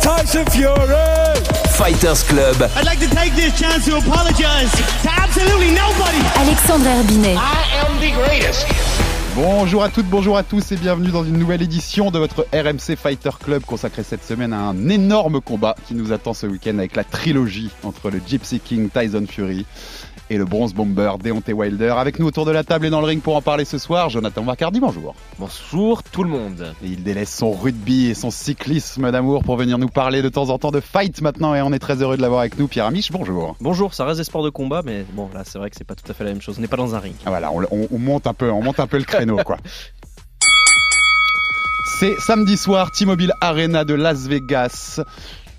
Tyson Fury. Fighters Club. I'd like to take this chance to apologize to absolutely nobody. Alexandre Herbinet. I am the greatest. Bonjour à toutes, bonjour à tous et bienvenue dans une nouvelle édition de votre RMC Fighter Club consacrée cette semaine à un énorme combat qui nous attend ce week-end avec la trilogie entre le Gypsy King Tyson Fury et le bronze bomber Deontay Wilder. Avec nous autour de la table et dans le ring pour en parler ce soir, Jonathan Vacardi, bonjour. Bonjour tout le monde. Et il délaisse son rugby et son cyclisme d'amour pour venir nous parler de temps en temps de fight maintenant et on est très heureux de l'avoir avec nous. Pierre Amiche, bonjour. Bonjour, ça reste des sports de combat, mais bon là c'est vrai que c'est pas tout à fait la même chose. On n'est pas dans un ring. Ah, voilà, on, on- on monte un peu, on monte un peu le créneau quoi. C'est samedi soir, T-Mobile Arena de Las Vegas.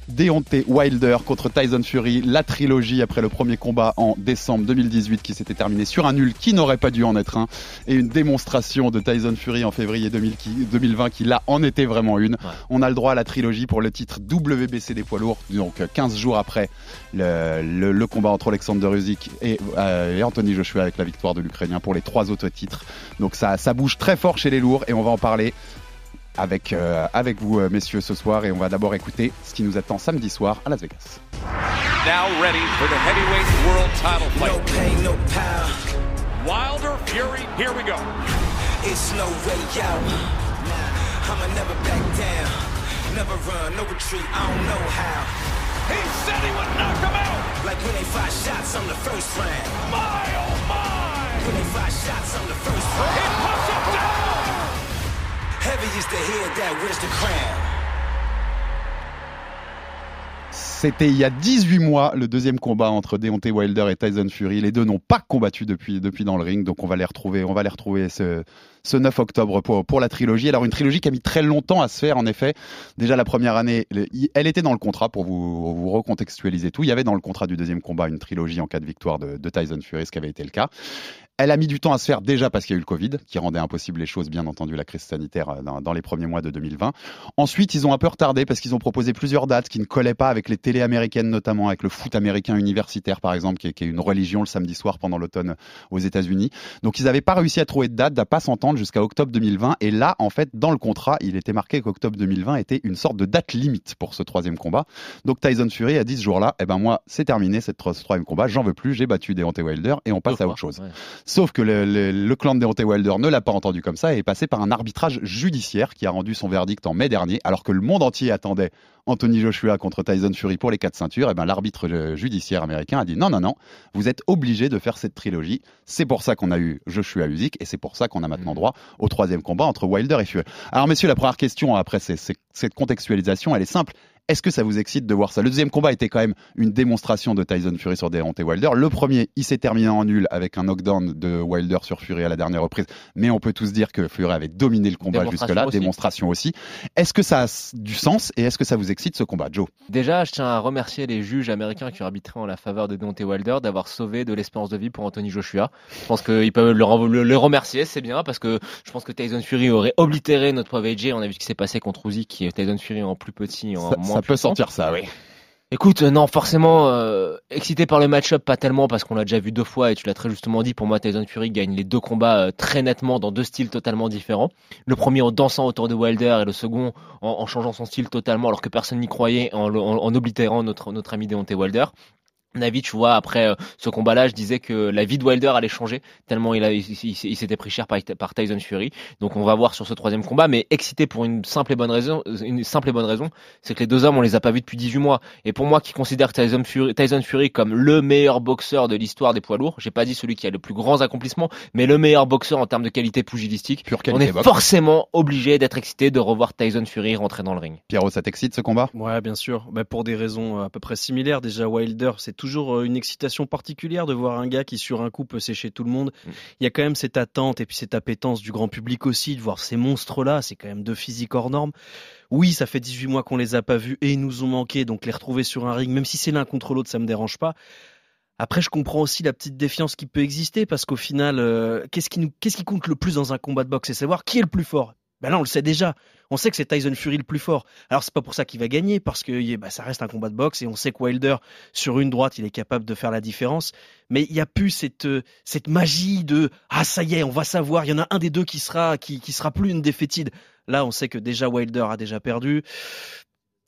Deontay Wilder contre Tyson Fury, la trilogie après le premier combat en décembre 2018 qui s'était terminé sur un nul qui n'aurait pas dû en être un et une démonstration de Tyson Fury en février 2000 qui- 2020 qui là en était vraiment une. On a le droit à la trilogie pour le titre WBC des poids lourds, donc euh, 15 jours après le, le- le combat entre Alexander Usyk et, euh, et Anthony Joshua avec la victoire de l'Ukrainien pour les trois autres titres. Donc ça, ça bouge très fort chez les lourds et on va en parler avec, euh, avec vous euh, messieurs ce soir et on va d'abord écouter ce qui nous attend samedi soir à Las Vegas. Now ready for the heavyweight world title No fight. pain, no power. Wilder Fury, here we go. It's no way out. Nah, I'ma never back down. Never run, no retreat. I don't know how. He said he would knock him out. Like when they five shots on the first round. My oh my. When they five shots on the first round. C'était il y a 18 mois le deuxième combat entre Deontay Wilder et Tyson Fury. Les deux n'ont pas combattu depuis, depuis dans le ring, donc on va les retrouver, on va les retrouver ce, ce 9 octobre pour, pour la trilogie. Alors une trilogie qui a mis très longtemps à se faire en effet. Déjà la première année, le- elle était dans le contrat pour vous, recontextualiser tout. Il y avait dans le contrat du deuxième combat une trilogie en cas de victoire de Tyson Fury, ce qui avait été le cas. Elle a mis du temps à se faire déjà parce qu'il y a eu le Covid, qui rendait impossible les choses, bien entendu, la crise sanitaire euh, dans, dans les premiers mois de 2020. Ensuite, ils ont un peu retardé parce qu'ils ont proposé plusieurs dates qui ne collaient pas avec les télés américaines, notamment avec le foot américain universitaire, par exemple, qui est, qui est une religion le samedi soir pendant l'automne aux États-Unis. Donc, ils n'avaient pas réussi à trouver de date, à pas s'entendre jusqu'à octobre 2020. Et là, en fait, dans le contrat, il était marqué qu'octobre 2020 était une sorte de date limite pour ce troisième combat. Donc, Tyson Fury a dit ce jour-là, eh ben moi, c'est terminé cette, ce troisième combat, j'en veux plus, j'ai battu Deontay Wilder et on passe à autre chose. Ouais. Sauf que le, le- le clan de Deontay Wilder ne l'a pas entendu comme ça et est passé par un arbitrage judiciaire qui a rendu son verdict en mai dernier, alors que le monde entier attendait Anthony Joshua contre Tyson Fury pour les quatre ceintures. Et ben l'arbitre euh, judiciaire américain a dit non non non, vous êtes obligé de faire cette trilogie. C'est pour ça qu'on a eu Joshua Usyk et c'est pour ça qu'on a maintenant droit au troisième combat entre Wilder et Fury. Alors messieurs, la première question après cette contextualisation, elle est simple. Est-ce que ça vous excite de voir ça? Le deuxième combat était quand même une démonstration de Tyson Fury sur Deontay Wilder. Le premier, il s'est terminé en nul avec un knockdown de Wilder sur Fury à la dernière reprise. Mais on peut tous dire que Fury avait dominé le combat jusque-là, démonstration aussi. Est-ce que ça a du sens et est-ce que ça vous excite ce combat, Joe? Déjà, je tiens à remercier les juges américains qui ont arbitré en la faveur de Deontay Wilder d'avoir sauvé de l'espérance de vie pour Anthony Joshua. Je pense qu'ils peuvent le, remercier, c'est bien, parce que je pense que Tyson Fury aurait oblitéré notre pauvre AJ. On a vu ce qui s'est passé contre Usyk, qui est Tyson Fury en plus petit, en Ça, moins ça peut puissant. sentir ça, oui. Écoute, euh, non, forcément, euh, excité par le match-up, pas tellement, parce qu'on l'a déjà vu deux fois, et tu l'as très justement dit, pour moi, Tyson Fury gagne les deux combats euh, très nettement dans deux styles totalement différents. Le premier en dansant autour de Wilder, et le second en, en changeant son style totalement, alors que personne n'y croyait, en, en, en oblitérant notre, notre ami Deontay Wilder. Navi, tu vois, après euh, ce combat-là, je disais que la vie de Wilder allait changer tellement il, a, il, il- il s'était pris cher par, par Tyson Fury. Donc on va voir sur ce troisième combat, mais excité pour une simple et bonne raison, une simple et bonne raison, c'est que les deux hommes on les a pas vus depuis 18 mois. Et pour moi, qui considère Tyson Fury, Tyson Fury comme le meilleur boxeur de l'histoire des poids lourds, j'ai pas dit celui qui a le plus grand accomplissement, mais le meilleur boxeur en termes de qualité pugilistique, Pure on est boxe. forcément obligé d'être excité de revoir Tyson Fury rentrer dans le ring. Pierrot, ça t'excite ce combat? Ouais, bien sûr. Bah, pour des raisons à peu près similaires. Déjà, Wilder, c'est toujours euh, une excitation particulière de voir un gars qui sur un coup peut sécher tout le monde. Mm. Il y a quand même cette attente et puis cette appétence du grand public aussi de voir ces monstres-là. C'est quand même deux physiques hors normes. Oui, ça fait 18 mois qu'on les a pas vus et ils nous ont manqué, donc les retrouver sur un ring, même si c'est l'un contre l'autre, ça me dérange pas. Après, je comprends aussi la petite défiance qui peut exister parce qu'au final, euh, qu'est-ce qui, nous, qu'est-ce qui compte le plus dans un combat de boxe? C'est savoir qui est le plus fort. Ben là, on le sait déjà. On sait que c'est Tyson Fury le plus fort. Alors, c'est pas pour ça qu'il va gagner parce que bah, ça reste un combat de boxe et on sait que Wilder, sur une droite, il est capable de faire la différence. Mais il n'y a plus cette, euh, magie de ah ça y est, on va savoir. Il y en a un des deux qui sera qui sera plus une défaitide. Là, on sait que déjà Wilder a déjà perdu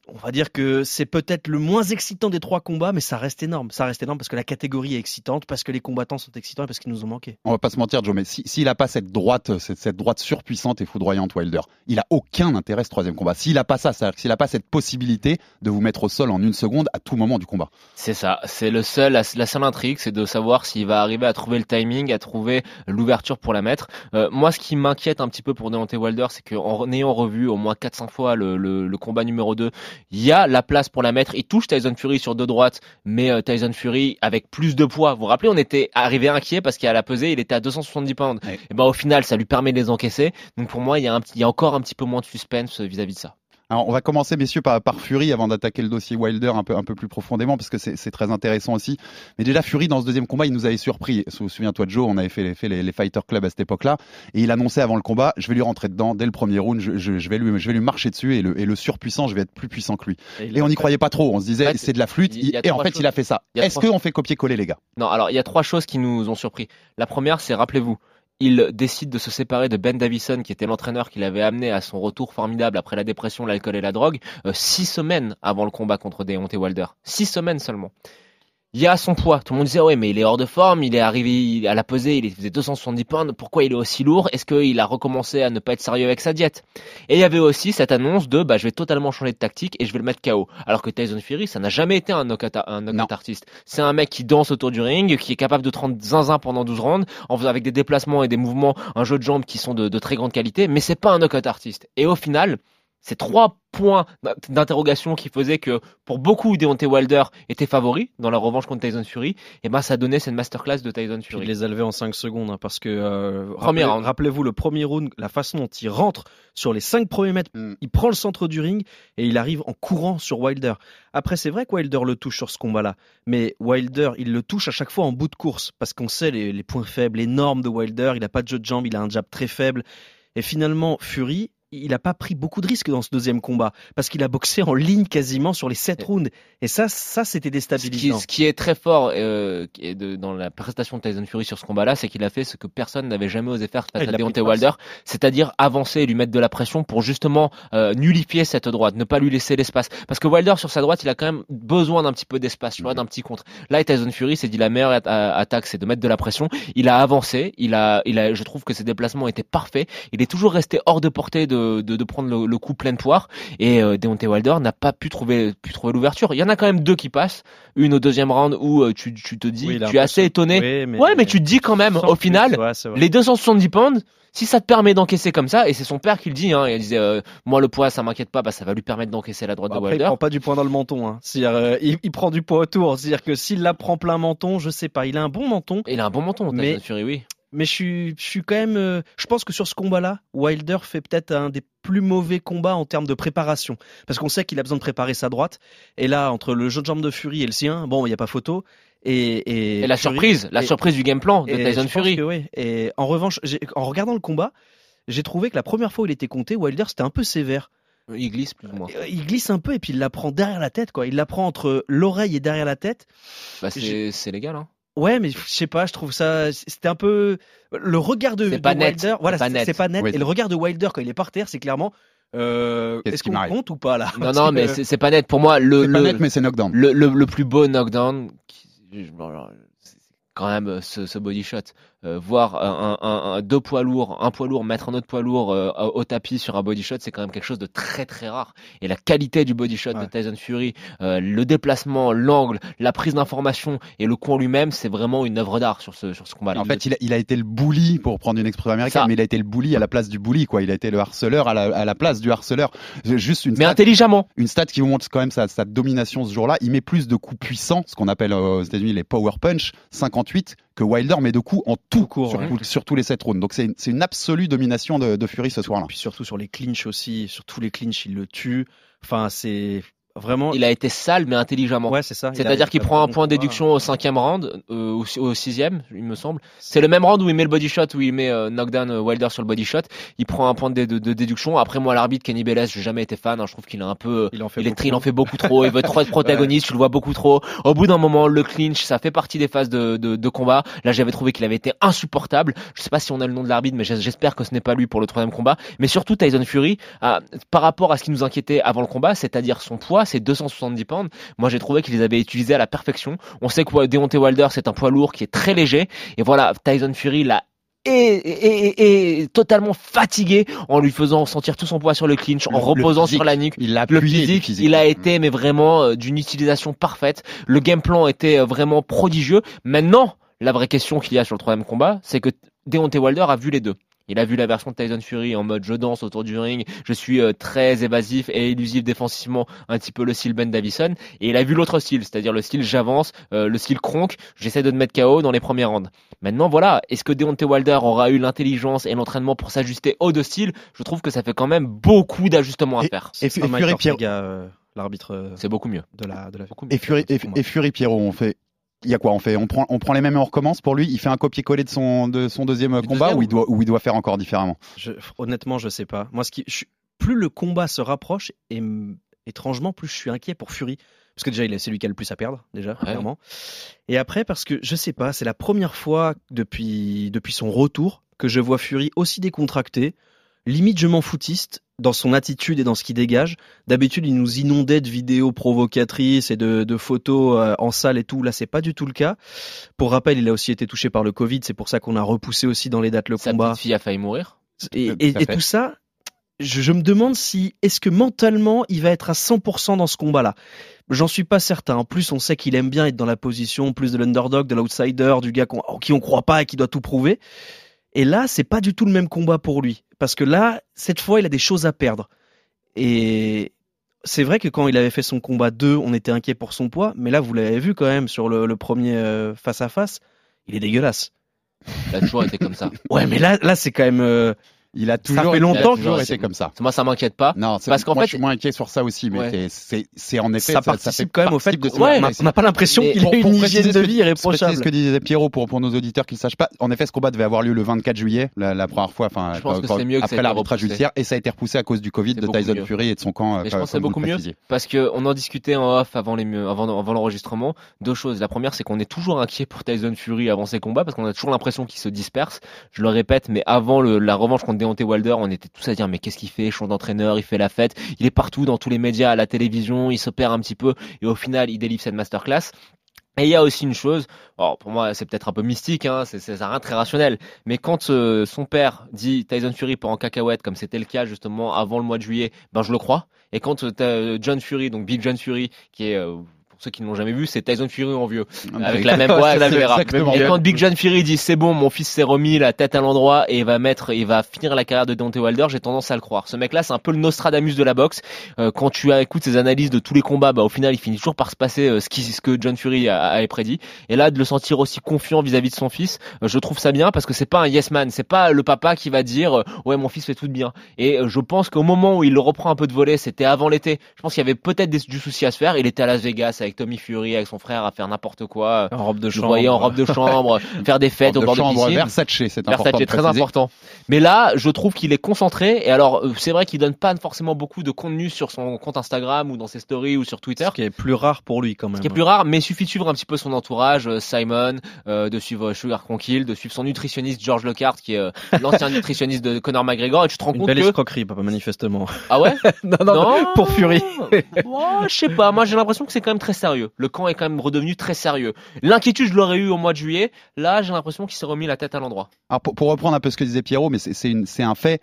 on va dire que c'est peut-être le moins excitant des trois combats, mais ça reste énorme. Ça reste énorme parce que la catégorie est excitante, parce que les combattants sont excitants et parce qu'ils nous ont manqué. On va pas se mentir, Joe, mais s'il si, a pas cette droite, cette, cette, droite surpuissante et foudroyante Wilder, il a aucun intérêt ce troisième combat. S'il a pas ça, c'est-à-dire s'il a pas cette possibilité de vous mettre au sol en une seconde à tout moment du combat. C'est ça. C'est le seul, la, la seule intrigue, c'est de savoir s'il va arriver à trouver le timing, à trouver l'ouverture pour la mettre. Euh, moi, ce qui m'inquiète un petit peu pour Deontay Wilder, c'est qu'en ayant revu au moins 400 fois le, le, le combat numéro 2, il y a la place pour la mettre. Il touche Tyson Fury sur deux droites, mais euh, Tyson Fury avec plus de poids. Vous vous rappelez, on était arrivé inquiet parce qu'à la pesée, il était à 270 pounds. Ouais. Et ben au final, ça lui permet de les encaisser. Donc pour moi, il y a, un, il y a encore un petit peu moins de suspense vis-à-vis -vis de ça. Alors, on va commencer, messieurs, par, par Fury avant d'attaquer le dossier Wilder un peu, un peu plus profondément parce que c'est très intéressant aussi. Mais déjà, Fury, dans ce deuxième combat, il nous avait surpris. Souviens-toi de Joe, on avait fait, les, fait les, les Fighter Club à cette époque-là. Et il annonçait avant le combat, je vais lui rentrer dedans dès le premier round, je, je, je vais, lui, je vais lui marcher dessus et le, et le surpuissant, je vais être plus puissant que lui. Et, et on n'y croyait pas trop. On se disait, c'est de la flûte. il et en fait, choses. il a fait ça. Est-ce qu'on fait copier-coller, les gars? Non, alors il y a trois choses qui nous ont surpris. La première, c'est, rappelez-vous, il décide de se séparer de Ben Davison, qui était l'entraîneur qui l'avait amené à son retour formidable après la dépression, l'alcool et la drogue, euh, six semaines avant le combat contre Deontay Wilder. Six semaines seulement. Il y a son poids. Tout le monde disait, ouais, mais il est hors de forme, il est arrivé à la pesée, il faisait 270 pounds, pourquoi il est aussi lourd? Est-ce qu'il a recommencé à ne pas être sérieux avec sa diète? Et il y avait aussi cette annonce de, bah, je vais totalement changer de tactique et je vais le mettre KO. Alors que Tyson Fury, ça n'a jamais été un knockout, un knockout artiste. C'est un mec qui danse autour du ring, qui est capable de te rendre zinzin pendant 12 rounds, en faisant avec des déplacements et des mouvements, un jeu de jambes qui sont de, de très grande qualité, mais c'est pas un knockout artiste. Et au final, ces trois points d'interrogation qui faisaient que pour beaucoup Deontay Wilder était favori dans la revanche contre Tyson Fury et ben ça donnait cette masterclass de Tyson Fury. il les a levés en 5 secondes hein, parce que euh, rappelez- rappelez-vous le premier round, la façon dont il rentre sur les 5 premiers mètres, Mm. il prend le centre du ring et il arrive en courant sur Wilder. Après c'est vrai que Wilder le touche sur ce combat-là, mais Wilder il le touche à chaque fois en bout de course parce qu'on sait les, les points faibles, les normes de Wilder, il a pas de jeu de jambes, il a un jab très faible et finalement Fury il n'a pas pris beaucoup de risques dans ce deuxième combat parce qu'il a boxé en ligne quasiment sur les 7 rounds et ça ça c'était Ce qui, déstabilisant. ce qui est très fort euh, de- dans la prestation de Tyson Fury sur ce combat-là, c'est qu'il a fait ce que personne n'avait jamais osé faire face à Deontay Wilder, c'est-à-dire avancer et lui mettre de la pression pour justement euh, nullifier cette droite, ne pas lui laisser l'espace. Parce que Wilder sur sa droite, il a quand même besoin d'un petit peu d'espace, tu vois, d'un petit contre. Là, Tyson Fury s'est dit la meilleure a- attaque, c'est de mettre de la pression. Il a avancé, il a, il a, je trouve que ses déplacements étaient parfaits. Il est toujours resté hors de portée de, de, de prendre le, le coup pleine poire. Et euh, Deontay Wilder n'a pas pu trouver, pu trouver l'ouverture. Il y en a quand même deux qui passent. Une au deuxième round où euh, tu, tu te dis, Oui, il tu es assez étonné. Oui, mais- Ouais, mais tu te dis quand même, au plus, final, ouais, les 270 pounds, si ça te permet d'encaisser comme ça, et c'est son père qui le dit, hein, il disait, euh, moi le poids ça m'inquiète pas, bah, ça va lui permettre d'encaisser la droite Après, de il Wilder. prend pas du poing dans le menton. Hein. Euh, il, il prend du poids autour. C'est-à-dire que s'il la prend plein menton, je sais pas. Il a un bon menton, Il a un bon menton, Mais- Fury, oui. Mais je suis, je suis quand même. euh, je pense que sur ce combat-là, Wilder fait peut-être un des plus mauvais combats en termes de préparation, parce qu'on sait qu'il a besoin de préparer sa droite. Et là, entre le jeu de jambe de Fury et le sien, bon, il n'y a pas photo. Et, et, Et la Fury- surprise, la et- surprise du game plan de Tyson Fury. que oui. Et en revanche, en regardant le combat, j'ai trouvé que la première fois où il était compté, Wilder c'était un peu sévère. Il glisse plus ou moins. Euh, Il glisse un peu et puis il la prend derrière la tête, quoi. Il la prend entre l'oreille et derrière la tête. Bah, c'est légal, hein. Ouais, mais je sais pas, je trouve ça, c'était un peu le regard de, C'est de pas net, Wilder. Voilà, c'est pas net. c'est pas net. Oui, et le regard de Wilder quand il est par terre, c'est clairement, euh, Qu'est-ce est-ce qui qu'on m'arrive compte ou pas là? Non, non, mais euh, c'est pas net. Pour moi, le, pas le, net, mais c'est knockdown. le, le, le plus beau knockdown, qui- c'est quand même ce, ce body shot. Euh, voir un, un- un- deux poids lourds, un poids lourd mettre un autre poids lourd euh, au tapis sur un body shot, c'est quand même quelque chose de très très rare. Et la qualité du body shot de. Tyson Fury, euh, le déplacement, l'angle, la prise d'information et le coup en lui-même, c'est vraiment une œuvre d'art sur ce sur ce combat-là. En fait, il a, il a été le bully, pour prendre une expression américaine, Ça. mais il a été le bully à la place du bully, quoi. Il a été le harceleur à la, à la place du harceleur. Juste une mais stat, intelligemment. une stat qui vous montre quand même sa, sa domination ce jour-là. Il met plus de coups puissants, ce qu'on appelle euh, aux États-Unis les power punch, 58, que Wilder met de coups en tout, Tout court, sur, ouais. tout- sur tous les 7 rounds. Donc c'est une, c'est une absolue domination de, de Fury ce soir-là. Puis surtout sur les clinches aussi, sur tous les clinches, il le tue. Enfin, c'est vraiment. Il a été sale mais intelligemment. Ouais, c'est ça. C'est-à-dire qu'il prend un point de déduction au cinquième round, euh, au, au sixième, il me semble. C'est le même round où il met le body shot, où il met euh, knockdown euh, Wilder sur le body shot. Il prend un point de, de- de déduction. Après moi, l'arbitre Kenny Bellès, j'ai jamais été fan. hein. je trouve qu'il a un peu, Il en fait il, beaucoup. il en fait beaucoup trop. Il veut trop être protagoniste. Tu le vois beaucoup trop. Au bout d'un moment, le clinch, ça fait partie des phases de, de, de combat. Là, j'avais trouvé qu'il avait été insupportable. Je sais pas si on a le nom de l'arbitre, mais j'es- j'espère que ce n'est pas lui pour le troisième combat. Mais surtout Tyson Fury, ah, par rapport à ce qui nous inquiétait avant le combat, c'est-à-dire son poids, ses 270 pounds. Moi, j'ai trouvé qu'il les avait utilisés à la perfection. On sait que Deontay Wilder, c'est un poids lourd qui est très léger. Et voilà, Tyson Fury l'a est- est totalement fatigué en lui faisant sentir tout son poids sur le clinch, en Le- le reposant physique, sur la nuque. Il l'a Le physique, physique. il a été mais vraiment euh, d'une utilisation parfaite. Le game plan était euh, vraiment prodigieux. Maintenant, la vraie question qu'il y a sur le troisième combat, c'est que Deontay Wilder a vu les deux. Il a vu la version de Tyson Fury en mode je danse autour du ring, je suis euh, très évasif et élusif défensivement, un petit peu le style Ben Davison. Et il a vu l'autre style, c'est-à-dire le style j'avance, euh, le style cronk, j'essaie de te mettre KO dans les premières rounds. Maintenant voilà, est-ce que Deontay Wilder aura eu l'intelligence et l'entraînement pour s'ajuster aux deux styles? Je trouve que ça fait quand même beaucoup d'ajustements à faire. Et, Fury, Pierre- Ortega, euh, l'arbitre euh, C'est beaucoup mieux. de la de la. Et Fury, et, et Fury Pierrot, on fait. Il y a quoi On fait, on prend, on prend les mêmes et on recommence pour lui. Il fait un copier-coller de son, de son deuxième Du combat deuxième ou il doit, ou il doit faire encore différemment? Je- honnêtement, je sais pas. Moi, ce qui, je plus le combat se rapproche, et étrangement, plus je suis inquiet pour Fury. Parce que déjà, il est c'est lui qui a le plus à perdre, déjà, clairement. Et après, parce que je sais pas, c'est la première fois depuis, depuis son retour que je vois Fury aussi décontracté. Limite, je m'en foutiste dans son attitude et dans ce qu'il dégage. D'habitude, il nous inondait de vidéos provocatrices et de, de photos euh, en salle et tout. Là, c'est pas du tout le cas. Pour rappel, il a aussi été touché par le Covid. C'est pour ça qu'on a repoussé aussi dans les dates le Sa combat. petite fille a failli mourir. Et, Tout et- et tout ça, je, je me demande si est-ce que mentalement il va être à 100% dans ce combat-là? J'en suis pas certain. En plus, on sait qu'il aime bien être dans la position plus de l'underdog, de l'outsider, du gars qu'on- en qui on croit pas et qui doit tout prouver. Et là, c'est pas du tout le même combat pour lui, parce que là, cette fois, il a des choses à perdre. Et c'est vrai que quand il avait fait son combat 2, on était inquiet pour son poids, mais là, vous l'avez vu quand même sur le, le premier euh, face à face, il est dégueulasse. Il a toujours été comme ça. Ouais, mais là, là, c'est quand même. euh, Il a toujours, fait il longtemps a toujours que- été comme ça. Moi, ça m'inquiète pas. Non, c'est- Parce qu'en moi, fait- je suis moins inquiet sur ça aussi, mais Ouais. c'est- c'est c'est en effet ça participe quand même au fait ce- ouais, ouais, on n'a pas l'impression qu'il a une hygiène ce de que- vie irréprochable. ce que disait Pierrot pour, pour nos auditeurs qui ne sachent pas. En effet, ce combat devait avoir lieu le 24 juillet, la, la première fois, enfin, que c'est que ça après l'arbitrage judiciaire, et ça a été repoussé à cause du Covid C'est de Tyson. Fury et de son camp. Mais je comme- pense que c'est beaucoup mieux parce que on en discutait en off avant les avant, avant l'enregistrement. Deux choses. La première, c'est qu'on est toujours inquiet pour Tyson Fury avant ses combats parce qu'on a toujours l'impression qu'il se disperse. Je le répète, mais avant la revanche contre Deontay Wilder, on était tous à dire mais qu'est-ce qu'il fait? Change d'entraîneur, il fait la fête, il est partout dans tous les médias, à la télévision, il se perd un petit peu et au final, il délivre cette masterclass. Et il y a aussi une chose, alors pour moi c'est peut-être un peu mystique, hein, c'est rien très rationnel, mais quand euh, son père dit Tyson Fury part en cacahuète, comme c'était le cas justement avant le mois de juillet, ben je le crois. Et quand euh, John Fury, donc Big John Fury, qui est euh, pour ceux qui ne l'ont jamais vu, c'est Tyson Fury en vieux, avec la même voix. Et quand Big John Fury dit c'est bon, mon fils s'est remis la tête à l'endroit et va mettre, il va finir la carrière de Deontay Wilder, j'ai tendance à le croire. Ce mec-là, c'est un peu le Nostradamus de la boxe. Euh, quand tu écoutes ses analyses de tous les combats, bah au final, il finit toujours par se passer euh, ce, qui, ce que John Fury a- avait prédit. Et là, de le sentir aussi confiant vis-à-vis de son fils, euh, je trouve ça bien parce que c'est pas un yes man, c'est pas le papa qui va dire euh, ouais mon fils fait tout de bien. Et je pense qu'au moment où il le reprend un peu de volet, c'était avant l'été. Je pense qu'il y avait peut-être du souci à se faire. Il était à Las Vegas avec Tommy Fury, avec son frère à faire n'importe quoi. En robe de chambre. voyais en robe de chambre, faire des fêtes Robe au de bord de chambre piscine. Versace, c'est important. Versace de très important. Mais là, je trouve qu'il est concentré. Et alors, euh, c'est vrai qu'il donne pas forcément beaucoup de contenu sur son compte Instagram ou dans ses stories ou sur Twitter. Ce qui est plus rare pour lui quand même. Ce qui est plus rare, mais il suffit de suivre un petit peu son entourage, euh, Simon, euh, de suivre Sugar Conkill, de suivre son nutritionniste George Lockhart, qui est euh, l'ancien nutritionniste de Conor McGregor, et tu te rends Une compte belle que escroquerie, papa, manifestement. ah ouais, non, non, pour Fury. Oh, je sais pas, moi j'ai l'impression que c'est quand même très sérieux. Le camp est quand même redevenu très sérieux. L'inquiétude, je l'aurais eu au mois de juillet. Là, j'ai l'impression qu'il s'est remis la tête à l'endroit. Alors pour, pour reprendre un peu ce que disait Pierrot, mais c'est- un fait.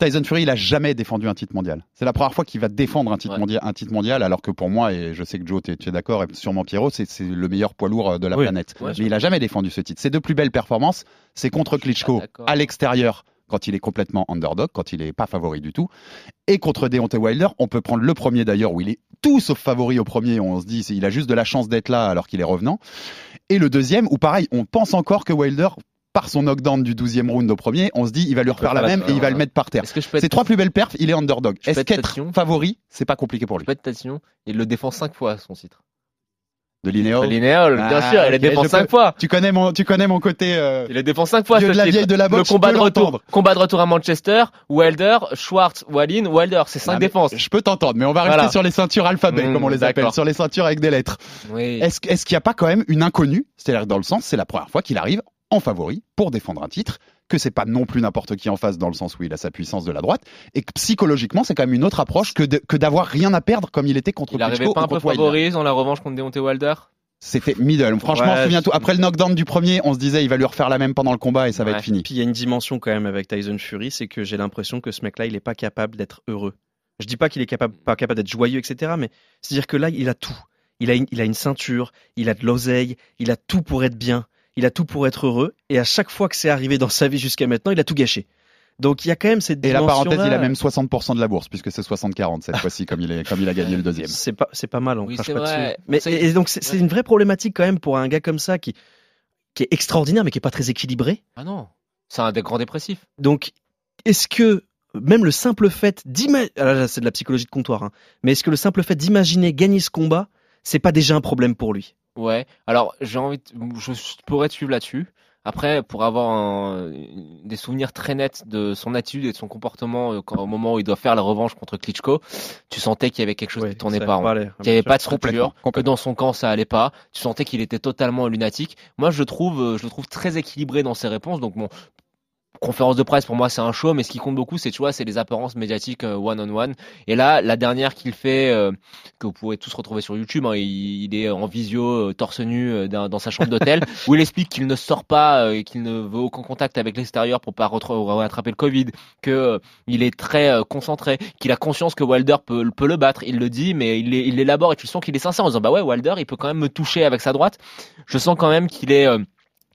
Tyson Fury, il a jamais défendu un titre mondial. C'est la première fois qu'il va défendre un titre, Ouais. mondial, un titre mondial, alors que pour moi, et je sais que Joe, tu es, d'accord, et sûrement Pierrot, c'est le meilleur poids lourd de la Oui. planète. Ouais, Mais il a jamais défendu ce titre. Ses deux plus belles performances, c'est contre Klitschko Ah, à l'extérieur, quand il est complètement underdog, quand il est pas favori du tout, et contre Deontay Wilder. On peut prendre le premier d'ailleurs, où il est tout sauf favori au premier. On se dit, il a juste de la chance d'être là alors qu'il est revenant. Et le deuxième, où pareil, on pense encore que Wilder, par son knockdown du 12e round au premier, on se dit, il va lui refaire la même et il va le mettre par terre. Je être, trois plus belles perfs, il est underdog. Je Est-ce être qu'être favori, c'est pas compliqué pour je lui peux être tatillon Il le défend cinq fois, son titre. De Linéo Linéal, bien Ah, sûr, il le ok, défend je cinq peux- fois. tu connais mon, tu connais mon côté. euh, Il le défend cinq fois. Vieux de la vieille de la boxe, le combat de retour, combat de retour à Manchester, Wilder, Schwartz, Wallin, Wilder, c'est cinq ah, mais défenses. Je peux t'entendre, mais on va Voilà. rester sur les ceintures alphabet, Mmh, comme on les appelle, sur les ceintures avec des lettres. Oui. Est-ce est-ce qu'il n'y a pas quand même une inconnue C'est-à-dire dans le sens, c'est la première fois qu'il arrive en favori pour défendre un titre, que c'est pas non plus n'importe qui en face dans le sens où il a sa puissance de la droite, et que psychologiquement, c'est quand même une autre approche que de- que d'avoir rien à perdre comme il était contre Il Klitschko pas un peu favori dans la revanche contre Deontay Wilder? C'était middle. Franchement, Ouais, souviens-toi, après le knockdown du premier, on se disait il va lui refaire la même pendant le combat et ça va être fini. Puis il y a une dimension quand même avec Tyson Fury, c'est que j'ai l'impression que ce mec-là, il est pas capable d'être heureux. Je dis pas qu'il est capable, pas capable d'être joyeux, etc. Mais c'est-à-dire que là, il a tout. Il a, une, il a une ceinture, il a de l'oseille, il a tout pour être bien, il a tout pour être heureux. Et à chaque fois que c'est arrivé dans sa vie jusqu'à maintenant, il a tout gâché. Donc il y a quand même cette Et la dimension. parenthèse, il a même 60% de la bourse, puisque c'est 60-40 cette fois-ci, comme il, est, comme il a gagné le deuxième. C'est pas, c'est pas mal. On Oui, crache pas vrai. dessus. Mais C'est- et, et donc c'est ouais. une vraie problématique quand même pour un gars comme ça qui, qui est extraordinaire, mais qui est pas très équilibré. Ah non, c'est un des grands dépressifs. Donc, est-ce que même le simple fait d'imaginer, c'est de la psychologie de comptoir, hein, mais est-ce que le simple fait d'imaginer gagner ce combat, c'est pas déjà un problème pour lui? Ouais. Alors, j'ai envie, de- je pourrais te suivre là-dessus. Après, pour avoir un- des souvenirs très nets de son attitude et de son comportement euh, quand, au moment où il doit faire la revanche contre Klitschko, tu sentais qu'il y avait quelque chose qui tournait ça pas va aller, qu'il n'y avait pas de Complètement, que dans son camp ça allait pas. Tu sentais qu'il était totalement lunatique. Moi, je le trouve, euh, je le trouve très équilibré dans ses réponses. Donc bon, conférence de presse pour moi c'est un show, mais ce qui compte beaucoup, c'est tu vois, c'est les apparences médiatiques one on one. Et là, la dernière qu'il fait, euh, que vous pourrez tous retrouver sur YouTube, hein, il, il est en visio, euh, torse nu, euh, dans, dans sa chambre d'hôtel, où il explique qu'il ne sort pas, euh, et qu'il ne veut aucun contact avec l'extérieur pour pas rattraper le Covid, que il est très concentré, qu'il a conscience que Wilder peut, peut le battre. Il le dit, mais il il l'élabore et tu sens qu'il est sincère en disant bah ouais, Wilder, il peut quand même me toucher avec sa droite. Je sens quand même qu'il est euh,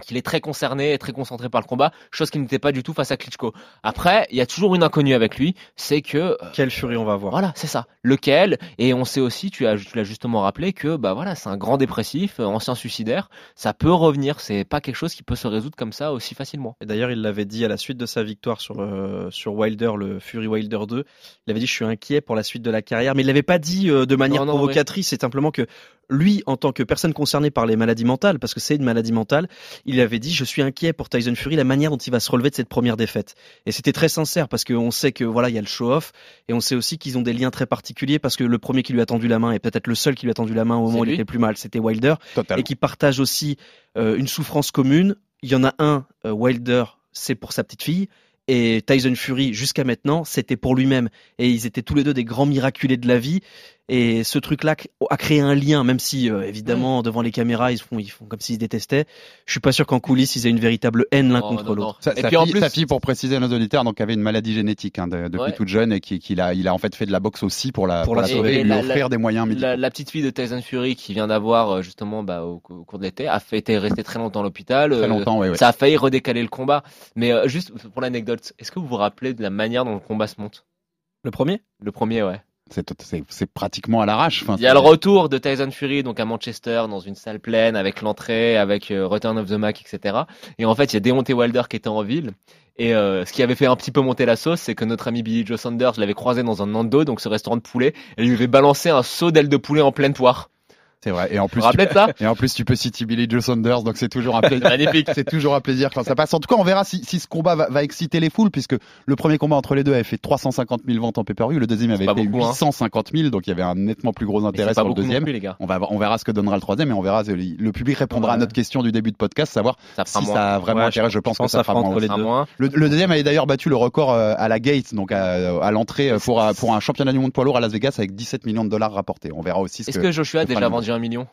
qu'il est très concerné et très concentré par le combat, chose qui n'était pas du tout face à Klitschko. Après, il y a toujours une inconnue avec lui, c'est que euh, Quelle furie on va voir. voilà, c'est ça. Lequel Et on sait aussi, tu as, tu l'as justement rappelé que bah voilà, c'est un grand dépressif, euh, ancien suicidaire. Ça peut revenir. C'est pas quelque chose qui peut se résoudre comme ça aussi facilement. Et d'ailleurs, il l'avait dit à la suite de sa victoire sur, le, sur Wilder, le Fury Wilder 2. Il avait dit Je suis inquiet pour la suite de la carrière. Mais il l'avait pas dit euh, de manière Non, non, provocatrice. C'est simplement que lui, en tant que personne concernée par les maladies mentales, parce que c'est une maladie mentale, il avait dit Je suis inquiet pour Tyson Fury, la manière dont il va se relever de cette première défaite. Et c'était très sincère parce qu'on sait que voilà, il y a le show-off et on sait aussi qu'ils ont des liens très particuliers parce que le premier qui lui a tendu la main et peut-être le seul qui lui a tendu la main au moment où il était plus mal, c'était Wilder Totalement. et qui partagent aussi euh, une souffrance commune. Il y en a un, euh, Wilder, c'est pour sa petite fille. Et Tyson Fury, jusqu'à maintenant, c'était pour lui-même. Et ils étaient tous les deux des grands miraculés de la vie. Et ce truc-là a créé un lien, même si, euh, évidemment, devant les caméras, ils font, ils font comme s'ils se détestaient. Je suis pas sûr qu'en coulisses, ils aient une véritable haine l'un Oh, contre l'autre. Et sa puis en fille, plus- sa fille, pour préciser à nos auditeurs, donc avait une maladie génétique hein, de- depuis Ouais. toute jeune et qui- qu'il a, il a en fait fait de la boxe aussi pour la, Pour pour la la sauver. et, Et lui la- offrir des moyens médicaux. La, la petite fille de Tyson Fury qui vient d'avoir euh, justement bah, au, au cours de l'été a fait été restée très longtemps à l'hôpital. Très euh, longtemps, oui, oui. Ça a failli redécaler le combat. Mais euh, juste pour l'anecdote, est-ce que vous vous rappelez de la manière dont le combat se monte? Le premier? Le premier, ouais. C'est, c'est- c'est pratiquement à l'arrache. Enfin, Il y a le retour de Tyson Fury donc à Manchester dans une salle pleine avec l'entrée, avec euh, Return of the Mac, etc. Et en fait, il y a Deontay Wilder qui était en ville. Et euh, ce qui avait fait un petit peu monter la sauce, c'est que notre ami Billy Joe Saunders l'avait croisé dans un Nando, donc ce restaurant de poulet, et lui avait balancé un seau d'aile de poulet en pleine poire. C'est vrai. Et en plus, de ça Et en plus, tu peux citer Billy Joe Saunders, donc c'est toujours un plaisir. C'est toujours un plaisir quand ça passe. En tout cas, on verra si, si ce combat va, va exciter les foules, puisque le premier combat entre les deux avait fait 350 000 ventes en pay-per-view, le deuxième avait fait beaucoup, hein. 850 000, donc il y avait un nettement plus gros intérêt sur le deuxième. plus, les gars. On va, on verra ce que donnera le troisième et on verra le, le public répondra à notre question du début de podcast, savoir Ça si moins. ça a vraiment Ouais, intérêt. je Je pense pense que ça ça fera moins. les deux. moins. Le, le deuxième avait d'ailleurs battu le record euh, à la Gate, donc à, à l'entrée euh, pour, un- pour un championnat du monde poids lourd à Las Vegas avec 17 millions de dollars rapportés. On verra aussi ce Est-ce que, que Joshua a déjà vendu un million?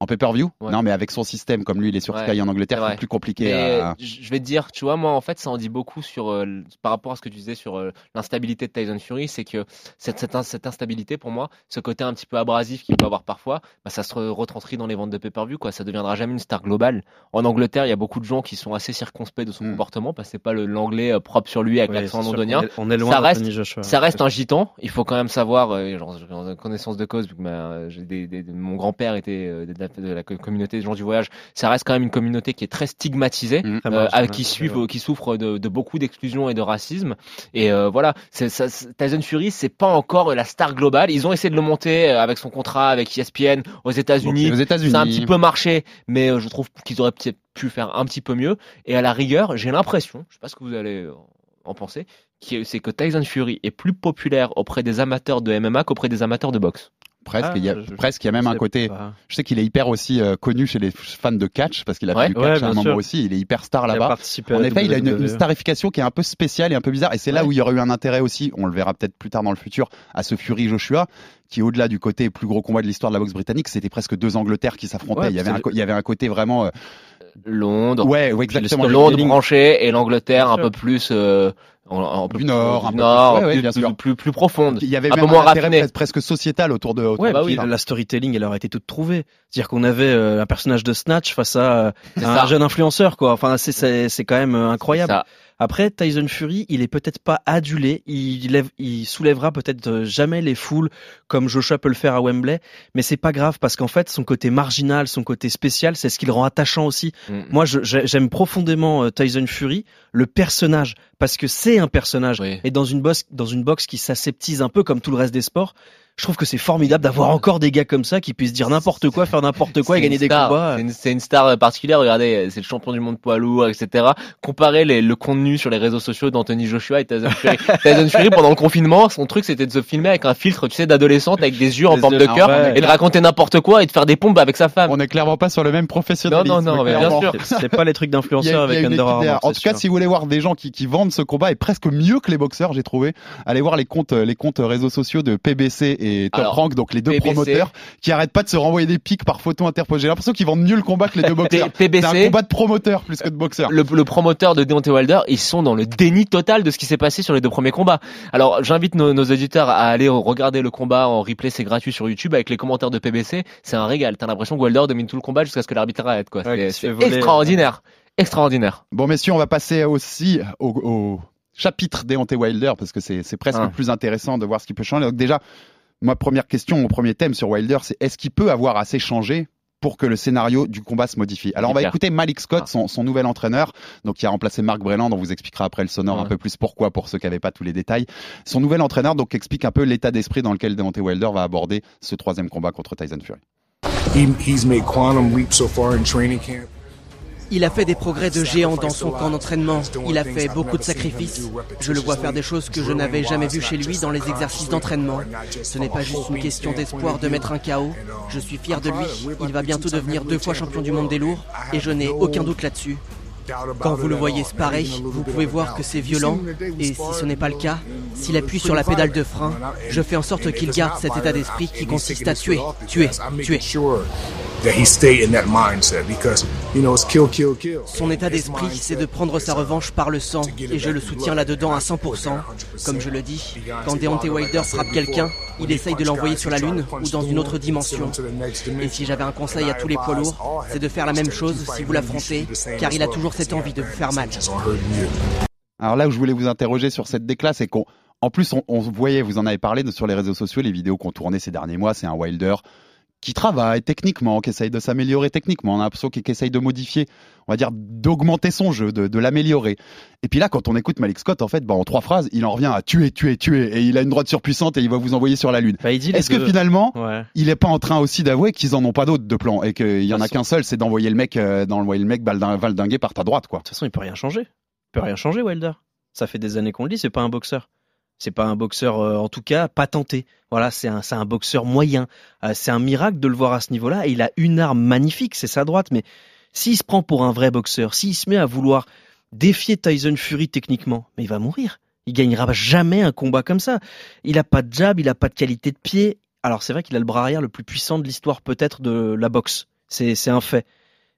En pay-per-view. Ouais. Non, mais avec son système, comme lui, il est sur Ouais, Sky en Angleterre, c'est plus compliqué. À- je vais te dire, tu vois, moi, en fait, ça en dit beaucoup sur, euh, par rapport à ce que tu disais sur euh, l'instabilité de Tyson Fury, c'est que cette, cette, cette instabilité, pour moi, ce côté un petit peu abrasif qu'il peut avoir parfois, bah, ça se re- retranscrit dans les ventes de pay-per-view, quoi. Ça deviendra jamais une star globale. En Angleterre, il y a beaucoup de gens qui sont assez circonspects de son Mm. comportement, parce que c'est pas le- l'anglais euh, propre sur lui avec Ouais, l'accent londonien. On est loin Ça reste- Joshua. Ça reste un gitan. Il faut quand même savoir, euh, genre, en connaissance de cause, vu que ma- j'ai des- des- mon grand-père était euh, la, de la communauté des gens du voyage. Ça reste quand même une communauté qui est très stigmatisée, Mm. Très euh, marginal, avec qui, ouais, suivent, ouais. qui souffre de, de beaucoup d'exclusion et de racisme. Et euh, voilà, ça, Tyson Fury, c'est pas encore la star globale. Ils ont essayé de le monter euh, avec son contrat avec ESPN aux États-Unis. États-Unis. Ça a un petit peu marché, mais je trouve qu'ils auraient peut-être pu faire un petit peu mieux. Et à la rigueur, j'ai l'impression, je sais pas ce que vous allez en penser, c'est que Tyson Fury est plus populaire auprès des amateurs de MMA qu'auprès des amateurs de boxe. Presque, Ah, il y a, presque, il y a même un côté. pas. Je sais qu'il est hyper aussi euh, connu chez les fans de catch parce qu'il a Ouais, fait du ouais, catch à un moment sûr. aussi. Il est hyper star là-bas. En effet, il a une, WWE. une starification qui est un peu spéciale et un peu bizarre. Et c'est là Ouais. où il y aurait eu un intérêt aussi, on le verra peut-être plus tard dans le futur, à ce Fury Joshua, qui au-delà du côté plus gros combat de l'histoire de la boxe britannique, c'était presque deux Angleterres qui s'affrontaient. Il, y avait un, il y avait un côté vraiment. euh, Londres, ouais, ouais, exactement. le Londres branché et l'Angleterre un peu plus euh, en- en- Du nord, un du peu nord, plus- ouais, ouais, plus, bien plus- sûr. plus, plus profonde. Il y avait un même peu moins un intérêt presque- presque sociétal autour de. autour Ouais, bah tout oui, la storytelling, elle aurait été toute trouvée. C'est-à-dire qu'on avait euh, un personnage de Snatch face à euh, un ça. jeune influenceur, quoi. Enfin, c'est c'est c'est quand même euh, incroyable. Après, Tyson Fury, il est peut-être pas adulé, il, lève, il soulèvera peut-être euh, jamais les foules comme Joshua peut le faire à Wembley, mais c'est pas grave parce qu'en fait, son côté marginal, son côté spécial, c'est ce qui le rend attachant aussi. Mm. Moi, j'aime profondément euh, Tyson Fury, le personnage, parce que c'est un personnage. Oui. Et dans une boxe, dans une boxe qui s'aseptise un peu comme tout le reste des sports, je trouve que c'est formidable d'avoir encore des gars comme ça qui puissent dire n'importe quoi, faire n'importe quoi et gagner des star. combats. C'est une, star particulière. Regardez, c'est le champion du monde poids lourd, etc. Comparez les- le contenu sur les réseaux sociaux d'Anthony Joshua et Tyson Fury. Tyson Fury, pendant le confinement, son truc, c'était de se filmer avec un filtre, tu sais, d'adolescente avec des yeux en forme de cœur ouais. et de raconter n'importe quoi et de faire des pompes avec sa femme. On n'est clairement pas sur le même professionnalisme. Non, non, non, mais bien sûr. C'est- pas les trucs d'influenceurs avec Under Armour. En tout cas, sûr. si vous voulez voir des gens qui, qui vendent ce combat et presque mieux que les boxeurs, j'ai trouvé, allez voir les comptes, les comptes réseaux sociaux de PBC et Top Alors, Rank, donc les deux PBC. promoteurs qui arrêtent pas de se renvoyer des pics par photo interposée. J'ai l'impression qu'ils vendent mieux le combat que les deux boxeurs. C'est un combat de promoteurs plus que de boxeurs. le, le promoteur de Deontay Wilder, ils sont dans le déni total de ce qui s'est passé sur les deux premiers combats. Alors, j'invite nos, nos auditeurs à aller regarder le combat en replay, c'est gratuit sur YouTube avec les commentaires de PBC. C'est un régal. T'as l'impression que Wilder domine tout le combat jusqu'à ce que l'arbitre arrête, quoi. Ouais, C'est- extraordinaire. Extraordinaire. Bon, messieurs, on va passer aussi au, au chapitre Deontay Wilder parce que c'est presque Ah. le plus intéressant de voir ce qui peut changer. Donc déjà, ma première question, mon premier thème sur Wilder, c'est est-ce qu'il peut avoir assez changé pour que le scénario du combat se modifie? Alors on va écouter Malik Scott, Ah. son, son nouvel entraîneur, donc qui a remplacé Mark Brennan, dont vous expliquera après le sonore un peu plus pourquoi pour ceux qui n'avaient pas tous les détails. Son nouvel entraîneur donc explique un peu l'état d'esprit dans lequel Deontay Wilder va aborder ce troisième combat contre Tyson Fury. Il a fait des progrès de géant dans son camp d'entraînement. Il a fait beaucoup de sacrifices. Je le vois faire des choses que je n'avais jamais vues chez lui dans les exercices d'entraînement. Ce n'est pas juste une question d'espoir de mettre un KO. Je suis fier de lui. Il va bientôt devenir deux fois champion du monde des lourds et je n'ai aucun doute là-dessus. Quand vous le voyez se pareil, vous pouvez voir que c'est violent, et si ce n'est pas le cas, s'il appuie sur la pédale de frein, je fais en sorte qu'il garde cet état d'esprit qui consiste à tuer, tuer, tuer. Son état d'esprit, c'est de prendre sa revanche par le sang, et je le soutiens là-dedans à 100%. Comme je le dis, quand Deontay Wilder frappe quelqu'un, il essaye de l'envoyer sur la lune ou dans une autre dimension. Et si j'avais un conseil à tous les poids lourds, c'est de faire la même chose si vous l'affrontez, car il a toujours cette envie de faire mal. Alors là où je voulais vous interroger sur cette déclat, c'est qu'on, en plus, on, on voyait, vous en avez parlé sur les réseaux sociaux, les vidéos qu'on tournait ces derniers mois, c'est un Wilder qui travaille techniquement, qui essaye de s'améliorer techniquement. On a l'impression qu'il essaye de modifier, on va dire, d'augmenter son jeu, de, de l'améliorer. Et puis là, quand on écoute Malik Scott, en fait, bah, en trois phrases, il en revient à tuer, tuer, tuer. Et il a une droite surpuissante et il va vous envoyer sur la lune. Bah, Est-ce que deux. finalement, Ouais. il est pas en train aussi d'avouer qu'ils en ont pas d'autres de plans et qu'il y en a qu'un seul, c'est d'envoyer le mec, euh, d'envoyer le mec valdinguer par ta droite, quoi. De toute façon, il peut rien changer. Il peut rien changer, Wilder. Ça fait des années qu'on le dit, c'est pas un boxeur. C'est pas un boxeur, euh, en tout cas, patenté. Voilà, c'est un, un boxeur moyen. Euh, c'est un miracle de le voir à ce niveau-là. Il a une arme magnifique, c'est sa droite. Mais s'il se prend pour un vrai boxeur, s'il se met à vouloir défier Tyson Fury techniquement, mais il va mourir. Il gagnera jamais un combat comme ça. Il a pas de jab, il a pas de qualité de pied. Alors c'est vrai qu'il a le bras arrière le plus puissant de l'histoire peut-être de la boxe. C'est un fait.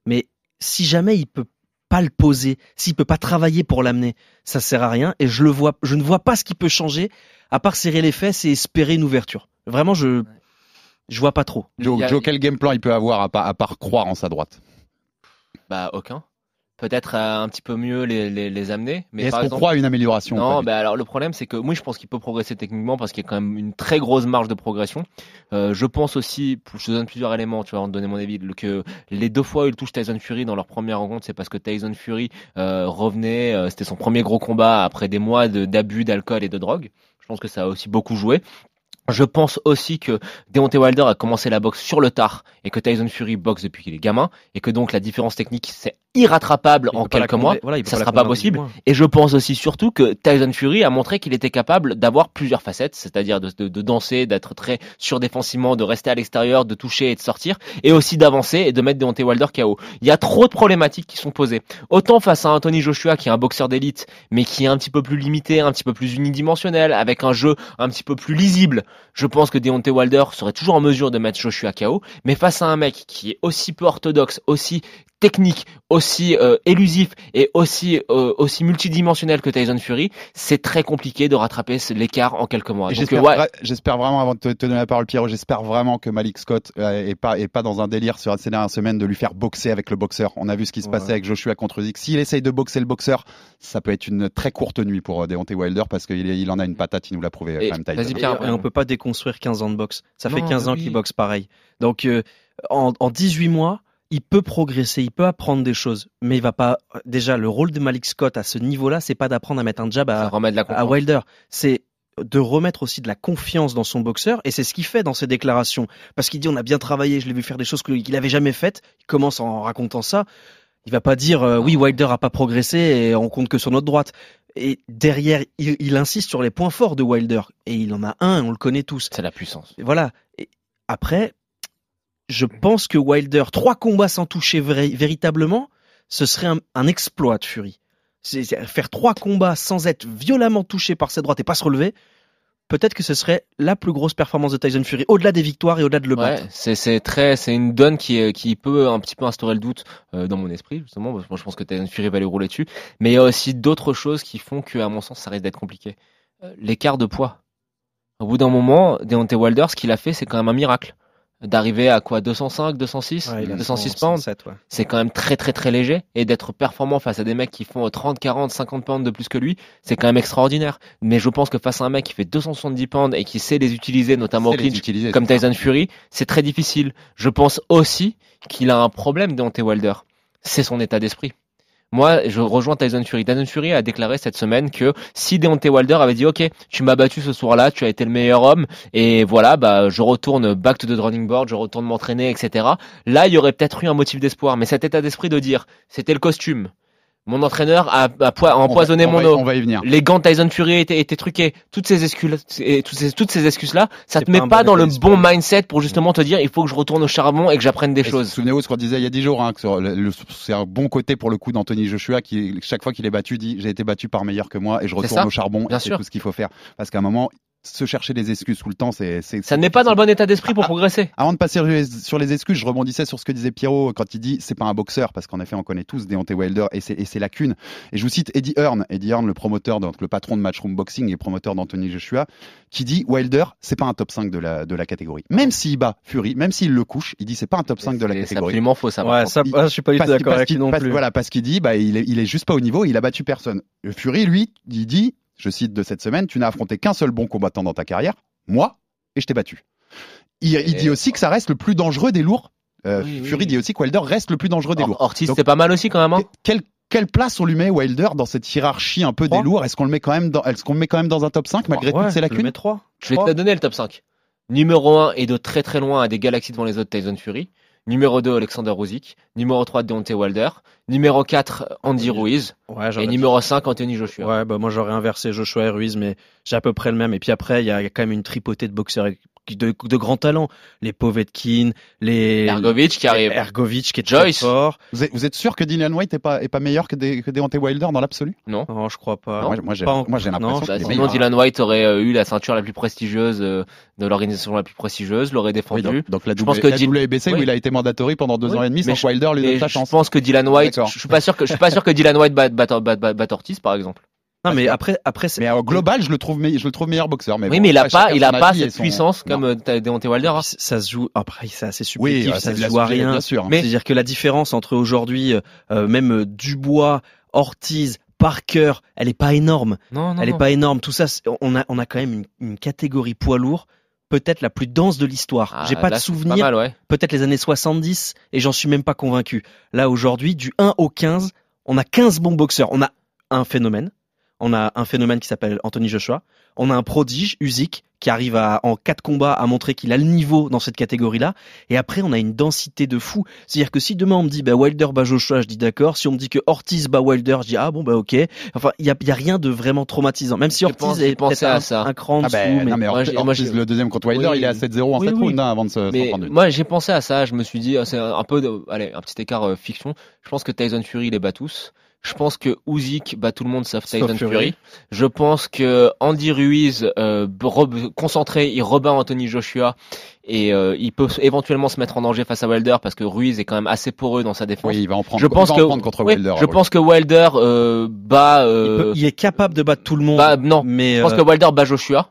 Mais si jamais il peut pas le poser, s'il peut pas travailler pour l'amener, ça sert à rien. Et je le vois, je ne vois pas ce qui peut changer à part serrer les fesses et espérer une ouverture. Vraiment, je je vois pas trop. Joe, a- quel game plan il peut avoir à, part- à part croire en sa droite? Bah aucun. Peut-être euh, un petit peu mieux les, les, les amener. Mais Est-ce qu'on exemple- croit à une amélioration Non, bah alors le problème c'est que moi je pense qu'il peut progresser techniquement parce qu'il y a quand même une très grosse marge de progression. Euh, je pense aussi, je te donne plusieurs éléments, tu vas en donner mon avis, que les deux fois où il touche Tyson Fury dans leur première rencontre, c'est parce que Tyson Fury euh, revenait, euh, c'était son premier gros combat après des mois de- d'abus d'alcool et de drogue. Je pense que ça a aussi beaucoup joué. Je pense aussi que Deontay Wilder a commencé la boxe sur le tard et que Tyson Fury boxe depuis qu'il est gamin et que donc la différence technique c'est irrattrapable Il en quelques mois. voilà, ça sera pas possible. 18 mois. Et je pense aussi surtout que Tyson Fury a montré qu'il était capable d'avoir plusieurs facettes, c'est-à-dire de, de- de danser, d'être très surdéfensivement, de rester à l'extérieur, de toucher et de sortir, et aussi d'avancer et de mettre Deontay Wilder KO. Il y a trop de problématiques qui sont posées. Autant face à Anthony Joshua qui est un boxeur d'élite, mais qui est un petit peu plus limité, un petit peu plus unidimensionnel, avec un jeu un petit peu plus lisible, je pense que Deontay Wilder serait toujours en mesure de mettre Joshua KO. Mais face à un mec qui est aussi peu orthodoxe, aussi technique, aussi euh, élusif et aussi euh, aussi multidimensionnel que Tyson Fury, c'est très compliqué de rattraper l'écart en quelques mois. J'espère euh, ouais, vra- j'espère vraiment, avant de te, te donner la parole, Pierrot, j'espère vraiment que Malik Scott euh, est pas est pas dans un délire sur ces dernières semaines de lui faire boxer avec le boxeur. On a vu ce qui se Ouais. passait avec Joshua contre Zik. S'il essaye de boxer le boxeur, ça peut être une très courte nuit pour euh, Deontay Wilder parce qu'il il en a une patate, il nous l'a prouvé Et quand même. Tyson. Pierre, et on peut pas déconstruire 15 ans de boxe. Ça fait Non, 15 ans oui. qu'il boxe pareil. Donc euh, en, en 18 mois, il peut progresser, il peut apprendre des choses, mais il va pas. Déjà, le rôle de Malik Scott à ce niveau-là, c'est pas d'apprendre à mettre un jab à. Wilder, c'est de remettre aussi de la confiance dans son boxeur, et c'est ce qu'il fait dans ses déclarations. Parce qu'il dit on a bien travaillé, je l'ai vu faire des choses qu'il avait jamais faites. Il commence en racontant ça. Il va pas dire euh, oui Wilder a pas progressé et on compte que sur notre droite. Et derrière, il, il insiste sur les points forts de Wilder, et il en a un, on le connaît tous. C'est la puissance. Voilà. Et après, je pense que Wilder, trois combats sans toucher véritablement, ce serait un, un exploit de Fury. Faire trois combats sans être violemment touché par sa droite et pas se relever. Peut-être que ce serait la plus grosse performance de Tyson Fury, au-delà des victoires et au-delà de le Ouais, battre. c'est c'est très c'est une donne qui est- qui peut un petit peu instaurer le doute euh, dans mon esprit justement parce que moi je pense que Tyson Fury va lui rouler dessus mais il y a aussi d'autres choses qui font que à mon sens ça risque d'être compliqué Euh, l'écart de poids au bout d'un moment Deontay Wilder ce qu'il a fait c'est quand même un miracle d'arriver à quoi 205 206 Ouais, il a 206 100, pounds 107, ouais. c'est quand même très très très léger et d'être performant face à des mecs qui font 30 40 50 pounds de plus que lui c'est quand même extraordinaire mais je pense que face à un mec qui fait 270 pounds et qui sait les utiliser notamment au C'est les clinch utiliser, comme. Tyson Fury, c'est très difficile. Je pense aussi qu'il a un problème Deontay Wilder. C'est son état d'esprit. Moi, je rejoins Tyson Fury. Tyson Fury a déclaré cette semaine que si Deontay Wilder avait dit OK, tu m'as battu ce soir-là, tu as été le meilleur homme et voilà, bah je retourne back to the drawing board, je retourne m'entraîner, etc. Là, il y aurait peut-être eu un motif d'espoir, mais cet état d'esprit de dire c'était le costume. Mon entraîneur a, a poi- a On va- empoisonné on mon eau. On va y venir. Les gants de Tyson Fury étaient, étaient truqués. Toutes ces excuses, et toutes ces, toutes ces excuses-là, ça te met pas un pas bon dans le bon mindset pour justement te dire, il faut que je retourne au charbon et que j'apprenne des Et choses. Souvenez-vous ce qu'on disait il y a 10 jours, hein, c'est un bon côté pour le coup d'Anthony Joshua qui, chaque fois qu'il est battu, dit j'ai été battu par meilleur que moi et je retourne au charbon bien et c'est tout ce qu'il faut faire. Parce qu'à un moment, se chercher des excuses tout le temps, c'est. c'est- Ça ne met pas dans le bon état d'esprit Ah, pour progresser. Avant de passer sur les, excuses, je rebondissais sur ce que disait Pierrot quand il dit c'est pas un boxeur, parce qu'en effet on connaît tous Deontay Wilder et ses, et ses lacunes. Et je vous cite Eddie Hearn, Eddie Hearn, le promoteur, donc le patron de Matchroom Boxing et promoteur d'Anthony Joshua, qui dit Wilder c'est pas un top 5 de la, de la catégorie. Même s'il bat Fury, même s'il le couche, il dit c'est pas un top 5 de la C'est catégorie. absolument faux, ça. Ouais, ça, il- ah, je suis pas du tout d'accord avec lui non parce- plus. Voilà, parce qu'il dit, bah, il est, il est juste pas au niveau, il a battu personne. Le Fury, lui, il dit, je cite de cette semaine, tu n'as affronté qu'un seul bon combattant dans ta carrière, moi, et je t'ai battu. il, il dit aussi que ça reste le plus dangereux des lourds. Euh, Oui, Fury oui. dit aussi que Wilder reste le plus dangereux des Or- lourds. Ortiz, c'est pas mal aussi quand même. Hein. quelle, quelle place on lui met Wilder dans cette hiérarchie un peu des lourds? Est-ce qu'on le met quand même dans, est-ce qu'on le met quand même dans un top 5 malgré Ouais, toutes je le lacunes? mets 3. Je vais te la donner le top 5. Numéro 1 et de très très loin à des galaxies devant les autres Tyson Fury. Numéro 2, Alexander Usyk. Numéro 3, Deontay Wilder. Numéro 4, Andy Ruiz. Ouais, Et numéro 5, Anthony Joshua. Ouais, bah moi j'aurais inversé Joshua et Ruiz, mais j'ai à peu près le même. Et puis après, il y a quand même une tripotée de boxeurs de, de grands talents. Les Povetkin, les Ergovic qui arrive. Ergovic qui est Joyce. très fort. vous êtes, vous êtes sûr que Dylan White est pas, est pas meilleur que, des, que Deontay Wilder dans l'absolu? Non. Non, je crois pas. Moi, moi, j'ai pas en- moi, j'ai l'impression Bah, sinon. Dylan White aurait euh, eu la ceinture la plus prestigieuse euh, de l'organisation la plus prestigieuse, l'aurait Oui, défendu. donc, donc la, Je pense que la Dylan- WBC où Oui. il a été mandatory pendant deux Oui, ans et demi mais sans Wilder lui donne sa je pense que Dylan White, je suis pas sûr que je suis pas sûr que Dylan White batte bat, bat, bat, bat Ortiz par exemple. Non, mais après, après, c'est- Mais au global, je le trouve, je le trouve meilleur boxeur. Mais oui, bon, mais il a pas, il a pas cette son- puissance Non. comme euh, Deontay Wilder. ça se joue. Après, c'est assez Oui, subjectif, euh, ça c'est se la joue à subjective, rien. bien sûr. Mais- C'est-à-dire que la différence entre aujourd'hui, euh, même Dubois, Ortiz, Parker, elle est pas énorme. Non, non, elle non. est pas énorme. Tout ça, on a, on a quand même une, une catégorie poids lourd, peut-être la plus dense de l'histoire. Ah, J'ai pas là, de souvenir. Ouais. Peut-être les années 70 et j'en suis même pas convaincu. Là aujourd'hui, du 1 au 15, on a 15 bons boxeurs. On a un phénomène. On a un phénomène qui s'appelle Anthony Joshua. On a un prodige, Usyk, qui arrive à, en quatre combats à montrer qu'il a le niveau dans cette catégorie-là. Et après, on a une densité de fou. C'est-à-dire que si demain on me dit bah, Wilder bat Joshua, je dis d'accord. Si on me dit que Ortiz bat Wilder, je dis ah bon bah ok. Enfin, il y a, il y a rien de vraiment traumatisant. Même si J'ai Ortiz pensé- est à un, ça. un cran Ah dessous. ben, mais non, mais moi, Ortiz, moi, le deuxième contre Wilder, Oui, il est à 7-0 en oui, 7 oui. rounds hein, avant de se, Mais moi, j'ai pensé à ça. Je me suis dit, ah, c'est un peu, de, allez, un petit écart euh, fiction. Je pense que Tyson Fury les bat tous. Je pense que Usyk bat tout le monde sauf Tyson Fury. Fury. Je pense que Andy Ruiz, euh, concentré, il rebat Anthony Joshua et euh, il peut éventuellement se mettre en danger face à Wilder parce que Ruiz est quand même assez poreux dans sa défense. Oui, il va en prendre, je pense que en prendre contre oui, Wilder. je oui. pense que Wilder euh, bat. il, euh, peut- il est capable de battre tout le monde. bah, non, mais je pense euh, que Wilder bat Joshua.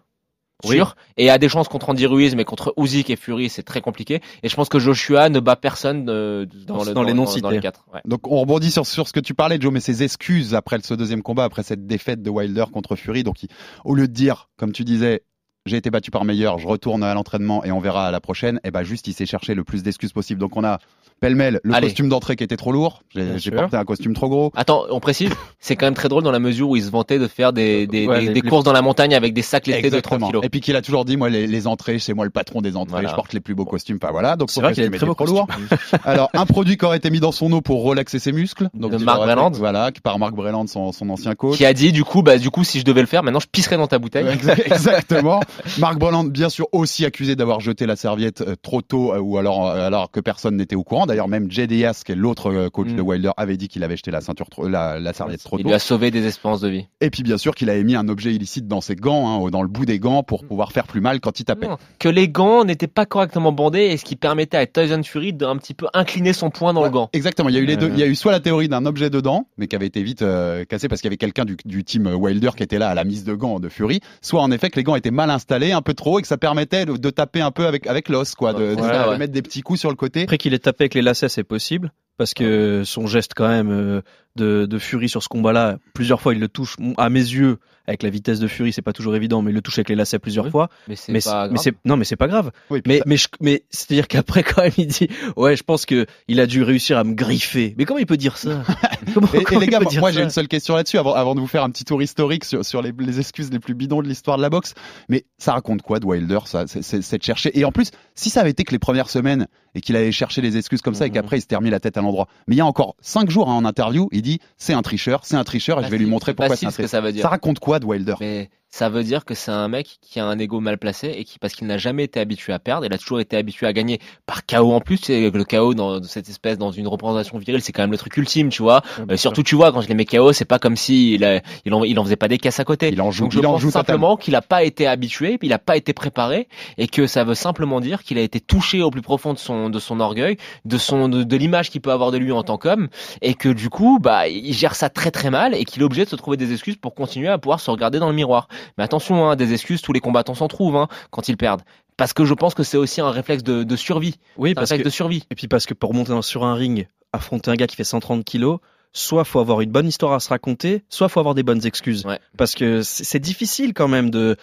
Oui. Sûr. Et a des chances contre Andy Ruiz, mais contre Usyk et Fury, c'est très compliqué. Et je pense que Joshua ne bat personne euh, dans, Dans- le, dans les non dans, cités. les quatre. Ouais. Donc on rebondit sur, sur ce que tu parlais, Joe, mais ses excuses après ce deuxième combat, après cette défaite de Wilder contre Fury. Donc il- au lieu de dire, comme tu disais, j'ai été battu par meilleur, je retourne à l'entraînement et on verra à la prochaine, et ben juste il s'est cherché le plus d'excuses possible. Donc on a pêle-mêle le Allez. costume d'entrée qui était trop lourd, j'ai porté un costume trop gros. Attends, on précise, c'est quand même très drôle dans la mesure où il se vantait de faire des, des, Ouais, des- les- des les- courses dans la montagne avec des sacs laités de 30 Exactement. kilos. Et puis qu'il a toujours dit, moi les, les entrées, c'est moi le patron des entrées, Voilà. je porte les plus beaux costumes. Enfin voilà, donc c'est vrai qu'il des très beaux trop lourd. Alors un produit qui aurait été mis dans son eau pour relaxer ses muscles. Donc De fait- Breland. Voilà, par Mark Breland, son, son ancien coach. Qui a dit, du coup, bah, du coup, si je devais le faire, maintenant je pisserais dans ta bouteille. Exa- Exactement. Marc Breland, bien sûr, aussi accusé d'avoir jeté la serviette euh, trop tôt euh, ou alors, euh, alors que personne n'était au courant. D'ailleurs, même Jay Diaz, qui est l'autre euh, coach Mm. de Wilder, avait dit qu'il avait jeté la ceinture, trop- la, la serviette trop Il tôt. lui a sauvé des espérances de vie. Et puis, bien sûr, qu'il avait mis un objet illicite dans ses gants, hein, dans le bout des gants, pour pouvoir faire plus mal quand il tapait. Non, que les gants n'étaient pas correctement bandés et ce qui permettait à Tyson Fury d'un petit peu incliner son poing dans le gant. Exactement. Il y a eu les deux. Euh. Il y a eu soit la théorie d'un objet dedans, mais qui avait été vite euh, cassé parce qu'il y avait quelqu'un du, du team Wilder qui était là à la mise de gants de Fury. Soit en effet que les gants étaient mal installés, un peu trop, et que ça permettait de, de taper un peu avec avec l'os, quoi, de, de Ouais, faire- de ouais. mettre des petits coups sur le côté. Après qu'il ait tapé avec les lacets, c'est possible. Parce que son geste quand même euh, de, de Fury sur ce combat-là, plusieurs fois il le touche. À mes yeux, avec la vitesse de Fury, c'est pas toujours évident, mais il le touche avec les lacets plusieurs Oui. fois. Mais c'est Mais pas c'est- grave. mais c'est non, mais c'est pas grave. Oui, Mais ça- mais je- mais c'est-à-dire qu'après quand même il dit ouais, je pense que il a dû réussir à me griffer. Mais comment il peut dire ça? Comment- Et, les gars, moi j'ai une seule question là-dessus avant, avant de vous faire un petit tour historique sur, sur les, les excuses les plus bidons de l'histoire de la boxe. Mais ça raconte quoi de Wilder ça C'est- C'est c'est de chercher? Et en plus, si ça avait été que les premières semaines et qu'il allait chercher les excuses comme ça et Mhm. qu'après il s'était remis la tête à Mais il y a encore cinq jours hein, en interview, il dit c'est un tricheur, c'est un tricheur et je vais lui montrer pourquoi c'est un tricheur. ça veut dire. Ça raconte quoi de Wilder? Mais ça veut dire que c'est un mec qui a un ego mal placé et qui, parce qu'il n'a jamais été habitué à perdre, il a toujours été habitué à gagner par KO en plus. C'est le KO dans cette espèce, dans une représentation virile, c'est quand même le truc ultime, tu vois. Ouais, Euh, surtout, tu vois, quand je les mets KO, c'est pas comme si il, a- il, en, il en faisait pas des caisses à côté. Il en joue, Donc je il en pense joue simplement qu'il a pas été habitué, il a pas été préparé, et que ça veut simplement dire qu'il a été touché au plus profond de son de son orgueil, de son de, de l'image qu'il peut avoir de lui en tant qu'homme, et que du coup, bah, il gère ça très très mal, et qu'il est obligé de se trouver des excuses pour continuer à pouvoir se regarder dans le miroir. Mais attention, hein, des excuses, tous les combattants s'en trouvent hein, quand ils perdent. Parce que je pense que c'est aussi un réflexe de, de survie. Oui, un parce réflexe que de survie. et puis parce que pour monter sur un ring, affronter un gars qui fait 130 kilos, soit faut avoir une bonne histoire à se raconter, soit faut avoir des bonnes excuses. Ouais. Parce que c'est difficile quand même de.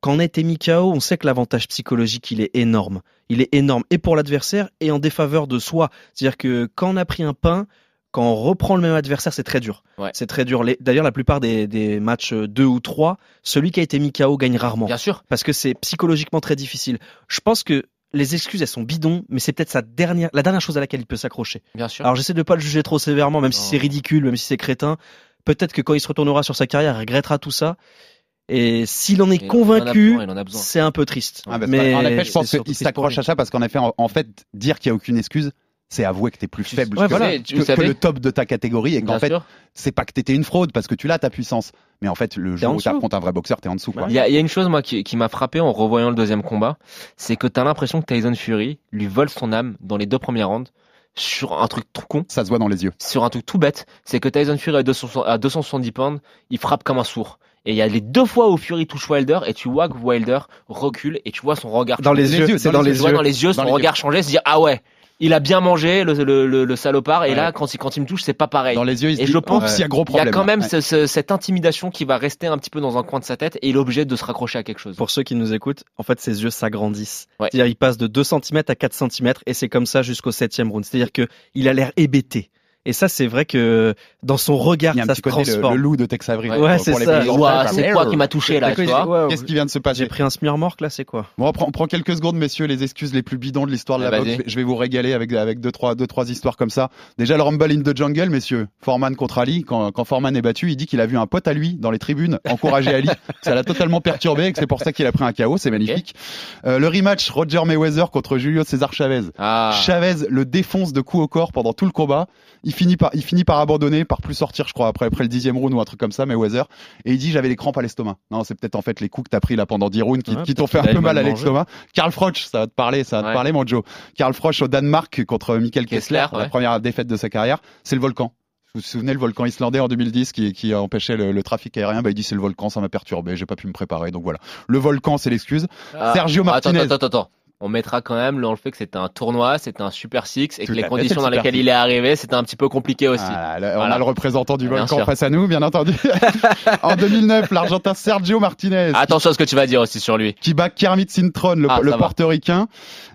Quand on été mis KO, on sait que l'avantage psychologique il est énorme. Il est énorme et pour l'adversaire et en défaveur de soi. C'est-à-dire que quand on a pris un pain, quand on reprend le même adversaire, c'est très dur. Ouais. C'est très dur. D'ailleurs, la plupart des, des matchs 2 ou 3, celui qui a été mis KO gagne rarement. Bien sûr. Parce que c'est psychologiquement très difficile. Je pense que les excuses, elles sont bidons, mais c'est peut-être sa dernière, la dernière chose à laquelle il peut s'accrocher. Bien sûr. Alors j'essaie de pas le juger trop sévèrement, même si c'est ridicule, même si c'est crétin. Peut-être que quand il se retournera sur sa carrière, il regrettera tout ça. Et s'il en est Et convaincu, c'est un peu triste. Ah, bah, mais en effet, je pense qu'il s'accroche à ça parce qu'en effet, en, en fait, dire qu'il n'y a aucune excuse, c'est avouer que t'es plus faible ouais, que, voilà. Tu le que le top de ta catégorie et qu'en fait, c'est pas que t'étais une fraude parce que tu l'as ta puissance. Mais en fait, le jour où dessous. t'affrontes un vrai boxeur, t'es en dessous. Il y, a, il y a une chose moi qui, qui m'a frappé en revoyant le deuxième combat, c'est que t'as l'impression que Tyson Fury lui vole son âme dans les deux premières rounds sur un truc tout con, Ça se voit dans les yeux. sur un truc tout bête, c'est que Tyson Fury à 200 à 270 pounds, il frappe comme un sourd. Et il y a les deux fois où Fury touche Wilder et tu vois que Wilder recule et tu vois son regard Dans changer. les, les yeux, c'est dans les tu yeux. dans les yeux son regard changer, se dire ah ouais, il a bien mangé le, le, le, le salopard et Ouais. là quand il, quand il me touche c'est pas pareil. Dans les yeux, il se Et dit, je pense Oups, il y a gros Il y problème. a quand même Ouais. ce- ce- cette intimidation qui va rester un petit peu dans un coin de sa tête et il est obligé de se raccrocher à quelque chose. Pour ceux qui nous écoutent, en fait, ses yeux s'agrandissent. Ouais. C'est-à-dire, il passe de 2 cm à 4 cm et c'est comme ça jusqu'au septième round. C'est-à-dire que il a l'air hébété. Et ça, c'est vrai que dans son regard, ça se côté le, transforme. le loup de Tex Avery. Ouais, c'est ça. c'est quoi qui m'a touché là, Qu'est-ce qui vient de se passer J'ai pris un smearmork là, c'est quoi? Bon, on prend, on prend quelques secondes, messieurs, les excuses les plus bidons de l'histoire de la boxe. Je vais- vous régaler avec, avec deux, trois, deux, trois histoires comme ça. Déjà, le Rumble in the Jungle, messieurs. Foreman contre Ali. Quand, quand Foreman est battu, il dit qu'il a vu un pote à lui dans les tribunes encourager Ali. Ça l'a totalement perturbé et que c'est pour ça qu'il a pris un KO. C'est magnifique. Euh, le rematch Roger Mayweather contre Julio César Chavez. Ah. Chavez le défonce de coups au corps pendant tout le combat. Il finit par, il finit par abandonner, par plus sortir, je crois, après, après le dixième round ou un truc comme ça, Mayweather. Et il dit, j'avais les crampes à l'estomac. Non, c'est peut-être en fait les coups que t'as pris là pendant 10 rounds qui, Ouais, qui t'ont fait un peu mal à l'estomac. Karl Froch, ça va te parler, ça va te parler, mon Joe. Karl Froch au Danemark contre Michael Kessler, Kessler, la première défaite de sa carrière. C'est le volcan. Vous vous souvenez le volcan islandais en 2010 qui, qui empêchait le, le trafic aérien? Bah il dit c'est le volcan, ça m'a perturbé, j'ai pas pu me préparer, donc voilà. Le volcan, c'est l'excuse. Ah. Sergio Martinez. Attends, attends, attends. On mettra quand même dans le fait que c'était un tournoi, c'était un Super Six et Tout que les conditions dans lesquelles il est arrivé, c'était un petit peu compliqué aussi. Ah, là, on Voilà. a le représentant du volcan sûr. face à nous, bien entendu. en 2009, l'Argentin Sergio Martinez. Attention à ce que tu vas dire aussi sur lui. qui bat Kermit Sintron, le, Ah, le portoricain.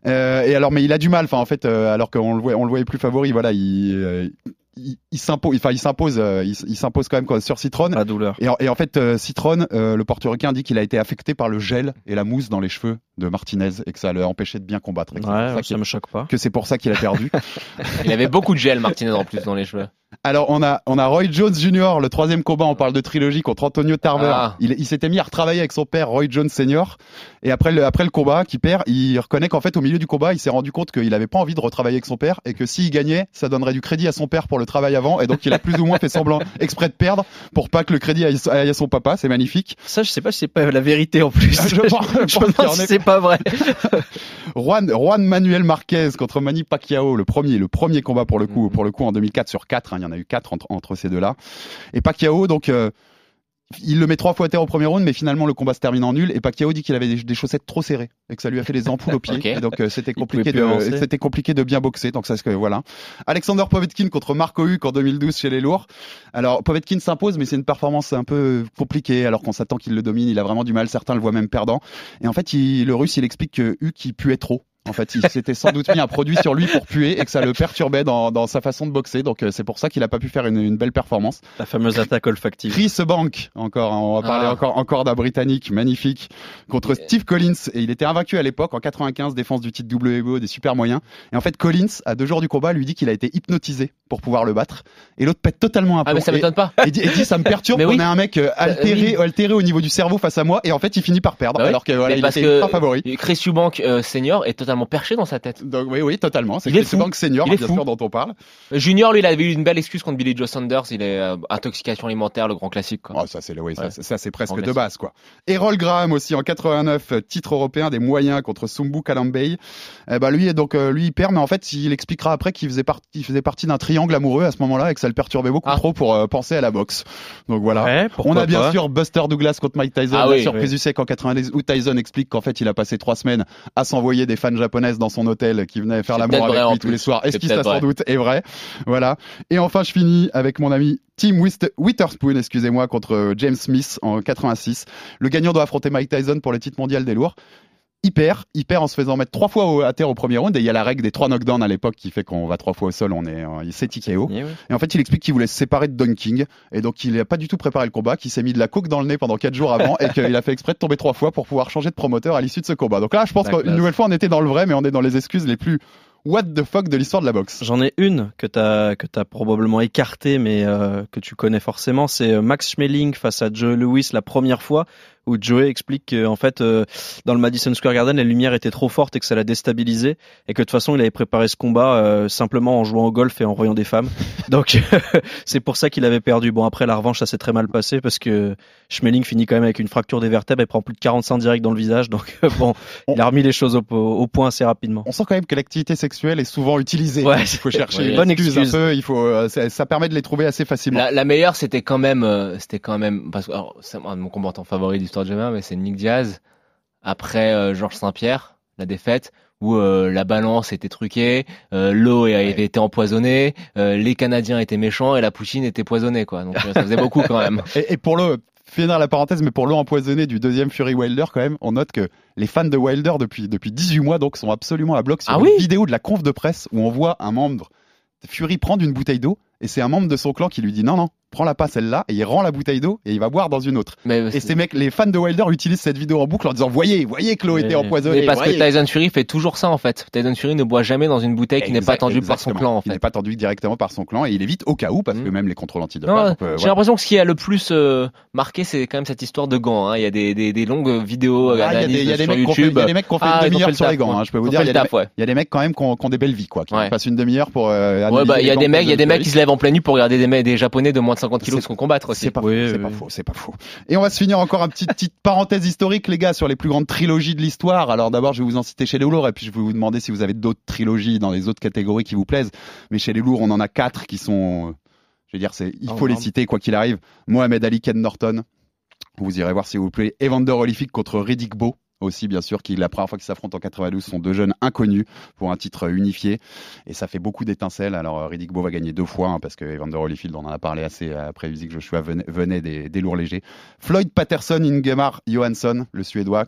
Euh, et alors, mais il a du mal. Enfin, en fait, euh, alors qu'on le voyait, on le voyait plus favori, voilà, il, euh, il, il s'impose. Enfin, il s'impose. euh, il, il s'impose quand même quoi, sur Citron. La douleur. Et en, et en fait, euh, Citron, euh, le portoricain dit qu'il a été affecté par le gel et la mousse dans les cheveux de Martinez et que ça l'a empêché de bien combattre. Et que c'est pour Ouais, ça ça qu'il- me choque pas. que c'est pour ça qu'il a perdu. Il avait beaucoup de gel, Martinez, en plus, dans les cheveux. Alors on a on a Roy Jones Jr. le troisième combat on parle de trilogie contre Antonio Tarver. Ah. Il, il s'était mis à retravailler avec son père Roy Jones Senior et après le après le combat qui perd il reconnaît qu'en fait au milieu du combat il s'est rendu compte qu'il avait pas envie de retravailler avec son père et que s'il gagnait ça donnerait du crédit à son père pour le travail avant et donc il a plus ou moins fait semblant exprès de perdre pour pas que le crédit aille, aille à son papa c'est magnifique. Ça, je sais pas si c'est pas la vérité en plus. Je pense- je pense c'est pas vrai. Juan, Juan Manuel Marquez contre Manny Pacquiao, le premier, le premier combat pour le coup, pour le coup en 2004 sur 4, il y en a eu 4 entre, entre ces deux-là. Et Pacquiao, donc, euh, il le met trois fois à terre au premier round, mais finalement le combat se termine en nul. Et Pacquiao dit qu'il avait des, des chaussettes trop serrées et que ça lui a fait des ampoules aux pieds. Et donc euh, c'était compliqué de, avancer. c'était compliqué de bien boxer. Donc ça, que voilà. Alexander Povetkin contre Marco Huck en 2012 chez les lourds. Alors Povetkin s'impose, mais c'est une performance un peu compliquée. Alors qu'on s'attend qu'il le domine, il a vraiment du mal. Certains le voient même perdant. Et en fait, il- le Russe, il explique que Huck il puait trop. En fait, il s'était sans doute mis un produit sur lui pour puer et que ça le perturbait dans, dans sa façon de boxer. Donc euh, c'est pour ça qu'il a pas pu faire une, une belle performance. La fameuse attaque olfactive. Chris Bank, encore, hein, on va parler Ah. encore, encore d'un Britannique magnifique contre Steve Collins. Et il était invaincu à l'époque en 95, défense du titre WBO des super moyens. Et en fait, Collins, à deux jours du combat, lui dit qu'il a été hypnotisé pour pouvoir le battre. Et l'autre pète totalement un Ah, plomb. mais ça m'étonne pas. et dit, et dit, ça me perturbe Mais qu'on oui. ait un mec euh, altéré, oui. altéré au niveau du cerveau face à moi. Et en fait, il finit par perdre. Bah oui. alors que voilà, il parce était que pas favori. Chris Eubank euh, senior est totalement perché dans sa tête. Donc oui, oui, totalement. C'est Il est Chris fou. Bank senior, Il est bien fou. sûr, dont on parle. Junior, lui, il avait eu une belle excuse contre Billy Joe Saunders. Il est euh, intoxication alimentaire, le grand classique. Quoi. Oh, ça c'est le- oui, ça, Ouais. ça, ça, c'est presque de classique. base quoi. Errol Graham aussi en 89, euh, titre européen des moyens contre Sumbu Kalambay. Eh ben lui donc euh, lui il perd mais en fait il expliquera après qu'il faisait partie il faisait partie d'un triangle amoureux à ce moment-là et que ça le perturbait beaucoup Ah. trop pour euh, penser à la boxe. Donc voilà. Ouais, On a bien pas. sûr Buster Douglas contre Mike Tyson, Ah la oui, surprise du siècle en 90 où Tyson explique qu'en fait il a passé trois semaines à s'envoyer des fans japonaise dans son hôtel qui venait faire l'amour avec vrai, lui tous les soirs. Est-ce peut-être ça sans doute? Est vrai Voilà. Et enfin, je finis avec mon ami Tim Witherspoon, excusez-moi, contre euh, James Smith en 86. Le gagnant doit affronter Mike Tyson pour le titre mondial des lourds. Il perd, il perd en se faisant mettre trois fois au- à terre au premier round. Et il y a la règle des trois knockdowns à l'époque qui fait qu'on va trois fois au sol, on est, euh, c'est TKO. Eh oui. Et en fait, il explique qu'il voulait se séparer de Don King. Et donc, il n'a pas du tout préparé le combat, qu'il s'est mis de la coke dans le nez pendant quatre jours avant et qu'il a fait exprès de tomber trois fois pour pouvoir changer de promoteur à l'issue de ce combat. Donc là, je pense qu'une nouvelle fois, on était dans le vrai, mais on est dans les excuses les plus what the fuck de l'histoire de la boxe. J'en ai une que tu as, que t'as probablement écartée, mais euh, que tu connais forcément. C'est euh, Max Schmeling face à Joe Lewis la première fois, où Joey explique qu'en fait, euh, dans le Madison Square Garden, les lumières étaient trop fortes et que ça l'a déstabilisé, et que de toute façon, il avait préparé ce combat euh, simplement en jouant au golf et en voyant des femmes. Donc, c'est pour ça qu'il avait perdu. Bon, après, la revanche, ça s'est très mal passé, parce que Schmeling finit quand même avec une fracture des vertèbres et prend plus de 45 directs dans le visage. Donc, bon, il a remis les choses au, au point assez rapidement. On sent quand même que l'activité sexuelle est souvent utilisée. Ouais, il faut chercher ouais, une bonne excuse, excuse. un peu. Il faut, euh, ça, ça permet de les trouver assez facilement. La, la meilleure, c'était quand même, euh, c'était quand même, parce que alors, c'est un de mon combattant favori de mais c'est Nick Diaz après euh, Georges Saint-Pierre, la défaite où euh, la balance était truquée, euh, l'eau avait été empoisonnée, les Canadiens étaient méchants et la poutine était poisonnée quoi. Donc ça faisait beaucoup quand même. Et, et pour le finir la parenthèse, mais pour l'eau empoisonnée du deuxième Fury Wilder, quand même, on note que les fans de Wilder depuis depuis 18 mois donc sont absolument à bloc sur Ah une oui vidéo de la conf de presse où on voit un membre de Fury prendre une bouteille d'eau et c'est un membre de son clan qui lui dit non non prends-la pas celle-là et il rend la bouteille d'eau et il va boire dans une autre. Mais Et ces mecs, les fans de Wilder utilisent cette vidéo en boucle en disant voyez voyez que l'eau était empoisonnée. Mais parce voyez. que Tyson Fury fait toujours ça en fait. Tyson Fury ne boit jamais dans une bouteille qui n'est pas tendue par son clan en Il n'est pas tendu directement par son clan et il évite au cas où parce que même les contrôles antidopage. J'ai voilà. l'impression que ce qui a le plus euh, marqué, c'est quand même cette histoire de gants. hein. Il y a des, des, des longues vidéos Ah, Il y a des- analyses il y a des sur mecs qui ont fait- YouTube. il y a des mecs qui ont fait Ah, une demi-heure sur les gants. hein, je peux vous dire, il y, a des mecs- quand même qui ont, des belles vies, quoi. Qui passent une demi-heure pour. euh, bah, il y a des mecs, il y a des mecs qui se lèvent en pleine nuit pour regarder des, mecs- des japonais de moins de 50 kilos se combattre aussi. C'est pas, faux, c'est pas faux, c'est pas faux. Et on va se finir encore un petit petite parenthèse historique, les gars, sur les plus grandes trilogies de l'histoire. Alors d'abord, je vais vous en citer chez les lourds, et puis je vais vous demander si vous avez d'autres trilogies dans les autres catégories qui vous plaisent. Mais chez les lourds, on en a quatre qui sont, euh, je veux dire, c'est, il Oh, faut les citer quoi qu'il arrive. Mohamed Ali, Ken Norton. Vous irez voir si vous plaît. Evander Holyfield contre Riddick Bowe aussi bien sûr qui la première fois qu'ils s'affrontent en 92 sont deux jeunes inconnus pour un titre unifié. Et ça fait beaucoup d'étincelles. Alors euh, Riddick Bowe va gagner deux fois hein, parce que Evander Holyfield on en a parlé assez euh, après Usyk Joshua venait, venait des, des lourds légers. Floyd Patterson Ingemar Johansson le suédois.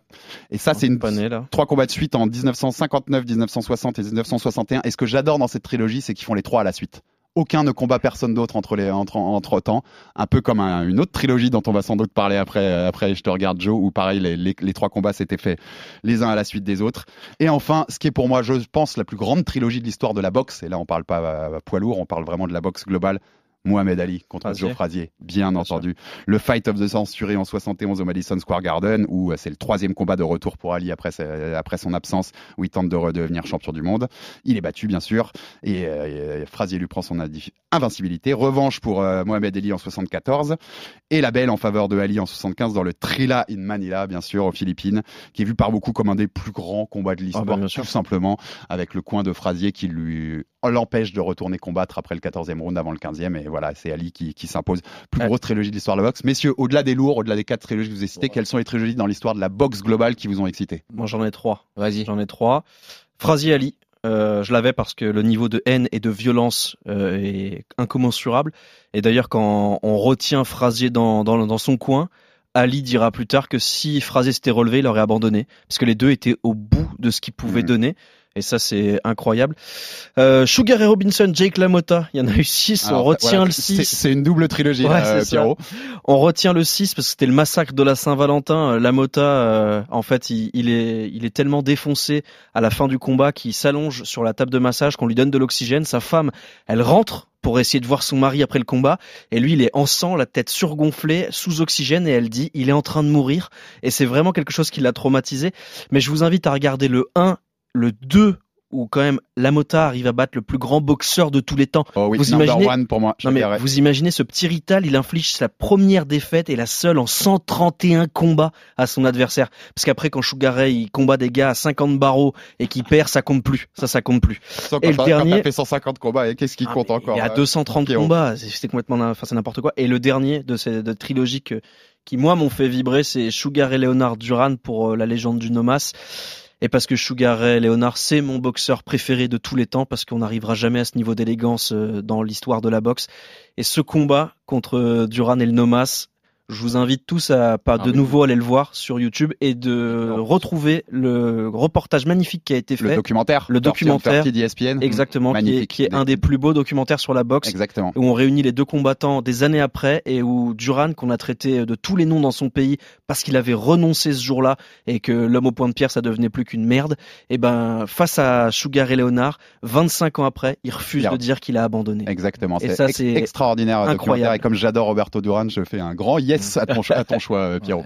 Et ça c'est une là. trois combats de suite en 1959 1960 et 1961 et ce que j'adore dans cette trilogie c'est qu'ils font les trois à la suite aucun ne combat personne d'autre entre temps. Un peu comme un- une autre trilogie dont on va sans doute parler après euh, après je te regarde Joe où pareil les, trois combats s'étaient faits les uns à la suite des autres. Et enfin ce qui est pour moi je pense la plus grande trilogie de l'histoire de la boxe et là on parle pas euh, poids lourd on parle vraiment de la boxe globale Mohamed Ali contre Frazier. Joe Frazier, bien, entendu. Le Fight of the Century en 71 au Madison Square Garden, où euh, c'est le troisième combat de retour pour Ali après, sa- après son absence, où il tente de redevenir champion du monde. Il est battu, bien sûr, et, euh, et Frazier lui prend son invincibilité. Revanche pour euh, Mohamed Ali en 74, et la belle en faveur de Ali en 75 dans le Trila in Manila, bien sûr, aux Philippines, qui est vu par beaucoup comme un des plus grands combats de l'histoire, Ah bah, sûr. tout simplement, avec le coin de Frazier qui lui l'empêche de retourner combattre après le 14e round avant le 15e, et voilà, c'est Ali qui, qui s'impose. Plus Ouais. grosse trilogie de l'histoire de la boxe. Messieurs, au-delà des lourds, au-delà des quatre trilogies que je vous ai citées, quelles sont les trilogies dans l'histoire de la boxe globale qui vous ont excité? Moi, j'en ai trois. Vas-y. J'en ai trois. Frazier Ali, euh, je l'avais parce que le niveau de haine et de violence euh, est incommensurable. Et d'ailleurs, quand on retient Frazier dans, dans, dans son coin, Ali dira plus tard que si Frazier s'était relevé, il aurait abandonné. Parce que les deux étaient au bout de ce qu'ils pouvaient Mhm. donner. Et ça, c'est incroyable. Euh, Sugar et Robinson, Jake LaMotta, il y en a eu six. Alors, on retient voilà, le c'est- 6. C'est une double trilogie, Ouais. Pierrot. On retient le 6 parce que c'était le massacre de la Saint-Valentin. Euh, Lamota, euh, en fait, il, il est, il est tellement défoncé à la fin du combat qu'il s'allonge sur la table de massage, qu'on lui donne de l'oxygène. Sa femme, elle rentre pour essayer de voir son mari après le combat. Et lui, il est en sang, la tête surgonflée, sous oxygène, et elle dit, il est en train de mourir. Et c'est vraiment quelque chose qui l'a traumatisé. Mais je vous invite à regarder le 1, le 2, où quand même Lamota arrive à battre le plus grand boxeur de tous les temps. Oh oui, Vous imaginez- one pour moi. Non mais vous imaginez ce petit Rital, il inflige sa première défaite et la seule en 131 combats à son adversaire. Parce qu'après quand Sugar Ray il combat des gars à 50 barreaux et qui perd, ça compte plus. Ça, ça compte plus. Sauf et quand le quand dernier- t'as fait 150 combats, et qu'est-ce qui Ah, compte encore Il y a hein 230 Pierrot. combats, c'est complètement, enfin c'est n'importe quoi. Et le dernier de ces de trilogie que- qui moi m'ont fait vibrer, c'est Sugar et Leonard Duran pour euh, la légende du Nomas. Et parce que Sugar Ray Leonard c'est mon boxeur préféré de tous les temps parce qu'on n'arrivera jamais à ce niveau d'élégance euh, dans l'histoire de la boxe. Et ce combat contre euh, Duran et le Nomas, je vous invite tous à pas Ah de oui. nouveau aller le voir sur YouTube et de retrouver le reportage magnifique qui a été fait. Le documentaire. Le documentaire. D'ESPN. Exactement, qui est, qui est un des plus beaux documentaires sur la boxe. Exactement. Où on réunit les deux combattants des années après et où Duran, qu'on a traité de tous les noms dans son pays parce qu'il avait renoncé ce jour-là et que l'homme au point de pierre, ça devenait plus qu'une merde, et ben, face à Sugar et Leonard, 25 ans après, il refuse Bien. de dire qu'il a abandonné. Exactement, Et ça, c'est extraordinaire incroyable. Et comme j'adore Roberto Duran, je fais un grand yes à ton, à ton choix, euh, Pierrot.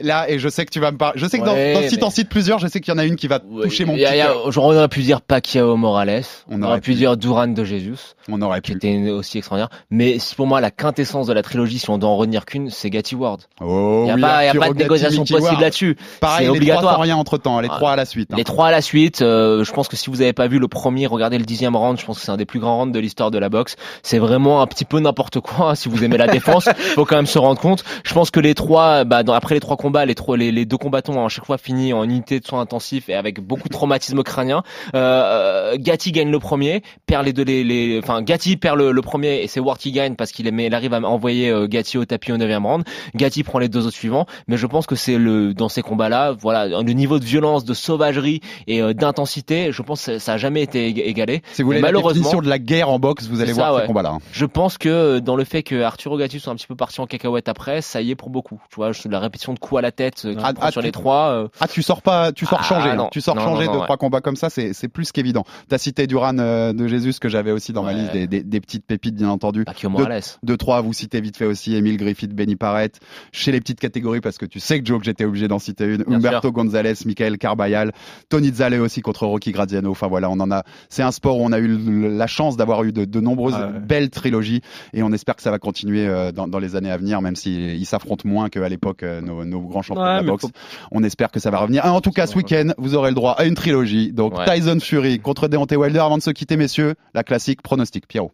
Là, et je sais que tu vas me parler. Je sais que dans, Ouais, dans si mais- t'en cites plusieurs, je sais qu'il y en a une qui va toucher mon y a- petit il y a- cœur. genre, on aurait pu dire Pacquiao Morales, on, aurait aurait pu pu. dire Duran de Jesus, On aurait qui pu. était aussi extraordinaire. Mais pour moi la quintessence de la trilogie, si on doit en retenir qu'une, c'est Gatti Ward. Oh, Il n'y a oui, pas, y a pas de négociation Mickey possible là-dessus. Pareil, les trois obligatoire. sans rien entre temps, les Ah, trois à la suite. hein. Les trois à la suite, euh, je pense que si vous n'avez pas vu le premier, regardez le dixième round, je pense que c'est un des plus grands rounds de l'histoire de la boxe. C'est vraiment un petit peu n'importe quoi, hein, si vous aimez la défense, faut quand même se rendre compte. Je pense que les trois, bah, dans- après les trois combats, les, trois, les, les deux combattants ont à chaque fois fini en unité de soins intensifs et avec beaucoup de traumatisme crânien. Euh, Gatti gagne le premier, perd les deux, les, les, enfin Gatti perd le, le premier et c'est Ward qui gagne parce qu'il il arrive à envoyer euh, Gatti au tapis au neuvième round. Gatti prend les deux autres suivants, mais je pense que c'est le dans ces combats-là, voilà, le niveau de violence, de sauvagerie et euh, d'intensité, je pense que ça a jamais été ég- égalé. Si vous voulez la malheureusement, définition de la guerre en boxe, vous allez voir ça, ces ouais. combats-là. hein. Je pense que euh, dans le fait que Arturo Gatti soit un petit peu parti en cacahuète après, ça y est pour beaucoup. Tu vois, la répétition de coups à la tête euh, Ah, ah, sur tu- les trois. euh, Ah, tu sors pas, tu sors Ah, changé. hein. non. Tu sors Non, changé non, de trois combats comme ça, c'est c'est plus qu'évident. T'as cité Duran euh, de Jésus que j'avais aussi dans ma liste des, des, des petites pépites bien entendu. Deux- Morales. Deux, trois, vous citez vite fait aussi Emile Griffith, Benny Parrett. Chez les petites catégories, parce que tu sais que Joe, que j'étais obligé d'en citer une. Bien Humberto sûr. Gonzalez, Michael Carbayal, Tony Zale aussi contre Rocky Graziano. Enfin voilà, on en a. C'est un sport où on a eu la chance d'avoir eu de, de nombreuses Ah ouais. belles trilogies et on espère que ça va continuer euh, dans, dans les années à venir, même s'ils s'affrontent moins qu'à l'époque euh, nos, nos grands champions Ouais, de la boxe. faut- On espère que ça va revenir. Ah, en tout cas, ce week-end, vous aurez le droit à une trilogie. Donc Ouais. Tyson Fury contre Deontay Wilder. Avant de se quitter, messieurs, la classique pronostic. Pierrot.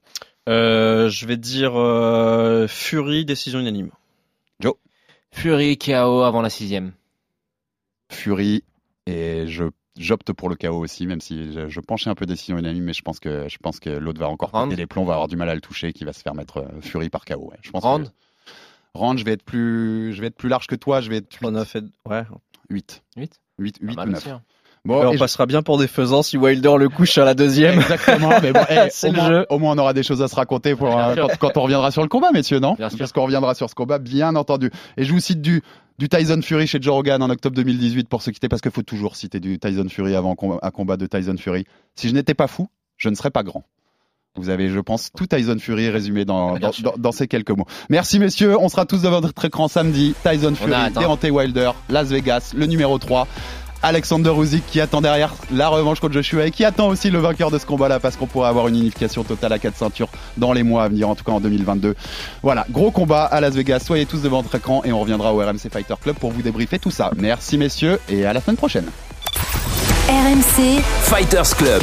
Euh, je vais dire euh, Fury, décision unanime. Fury KO avant la sixième. Fury et je j'opte pour le chaos aussi, même si je, je penchais un peu décision unanime, mais je pense que je pense que l'autre va encore péter les plombs, va avoir du mal à le toucher, qui va se faire mettre euh, Fury par chaos. ouais. Je pense que- Round, je vais être plus je vais être plus large que toi, je vais être 8 On a fait, ouais. 8 8 8 Pas 8 mal ou 9. aussi, hein. Bon, on et je- passera bien pour des faisans si Wilder le couche à la deuxième. Exactement, mais bon, eh, C'est au, le moins, jeu. au moins on aura des choses à se raconter pour, euh, quand, quand on reviendra sur le combat, messieurs, non? Bien sûr. Parce qu'on reviendra sur ce combat, bien entendu. Et je vous cite du, du Tyson Fury chez Joe Rogan en octobre 2018 pour se quitter, parce qu'il faut toujours citer du Tyson Fury avant com- un combat de Tyson Fury. Si je n'étais pas fou, je ne serais pas grand. Vous avez, je pense, tout Tyson Fury résumé dans, Bien dans, sûr. dans- dans ces quelques mots. Merci messieurs, on sera tous devant votre écran samedi. Tyson Fury. Deontay Wilder, Las Vegas, le numéro 3. Alexander Usyk qui attend derrière la revanche contre Joshua et qui attend aussi le vainqueur de ce combat-là parce qu'on pourrait avoir une unification totale à quatre ceintures dans les mois à venir, en tout cas en 2022. Voilà, gros combat à Las Vegas. Soyez tous devant votre écran et on reviendra au RMC Fighter Club pour vous débriefer tout ça. Merci messieurs et à la semaine prochaine. RMC, Fighters Club.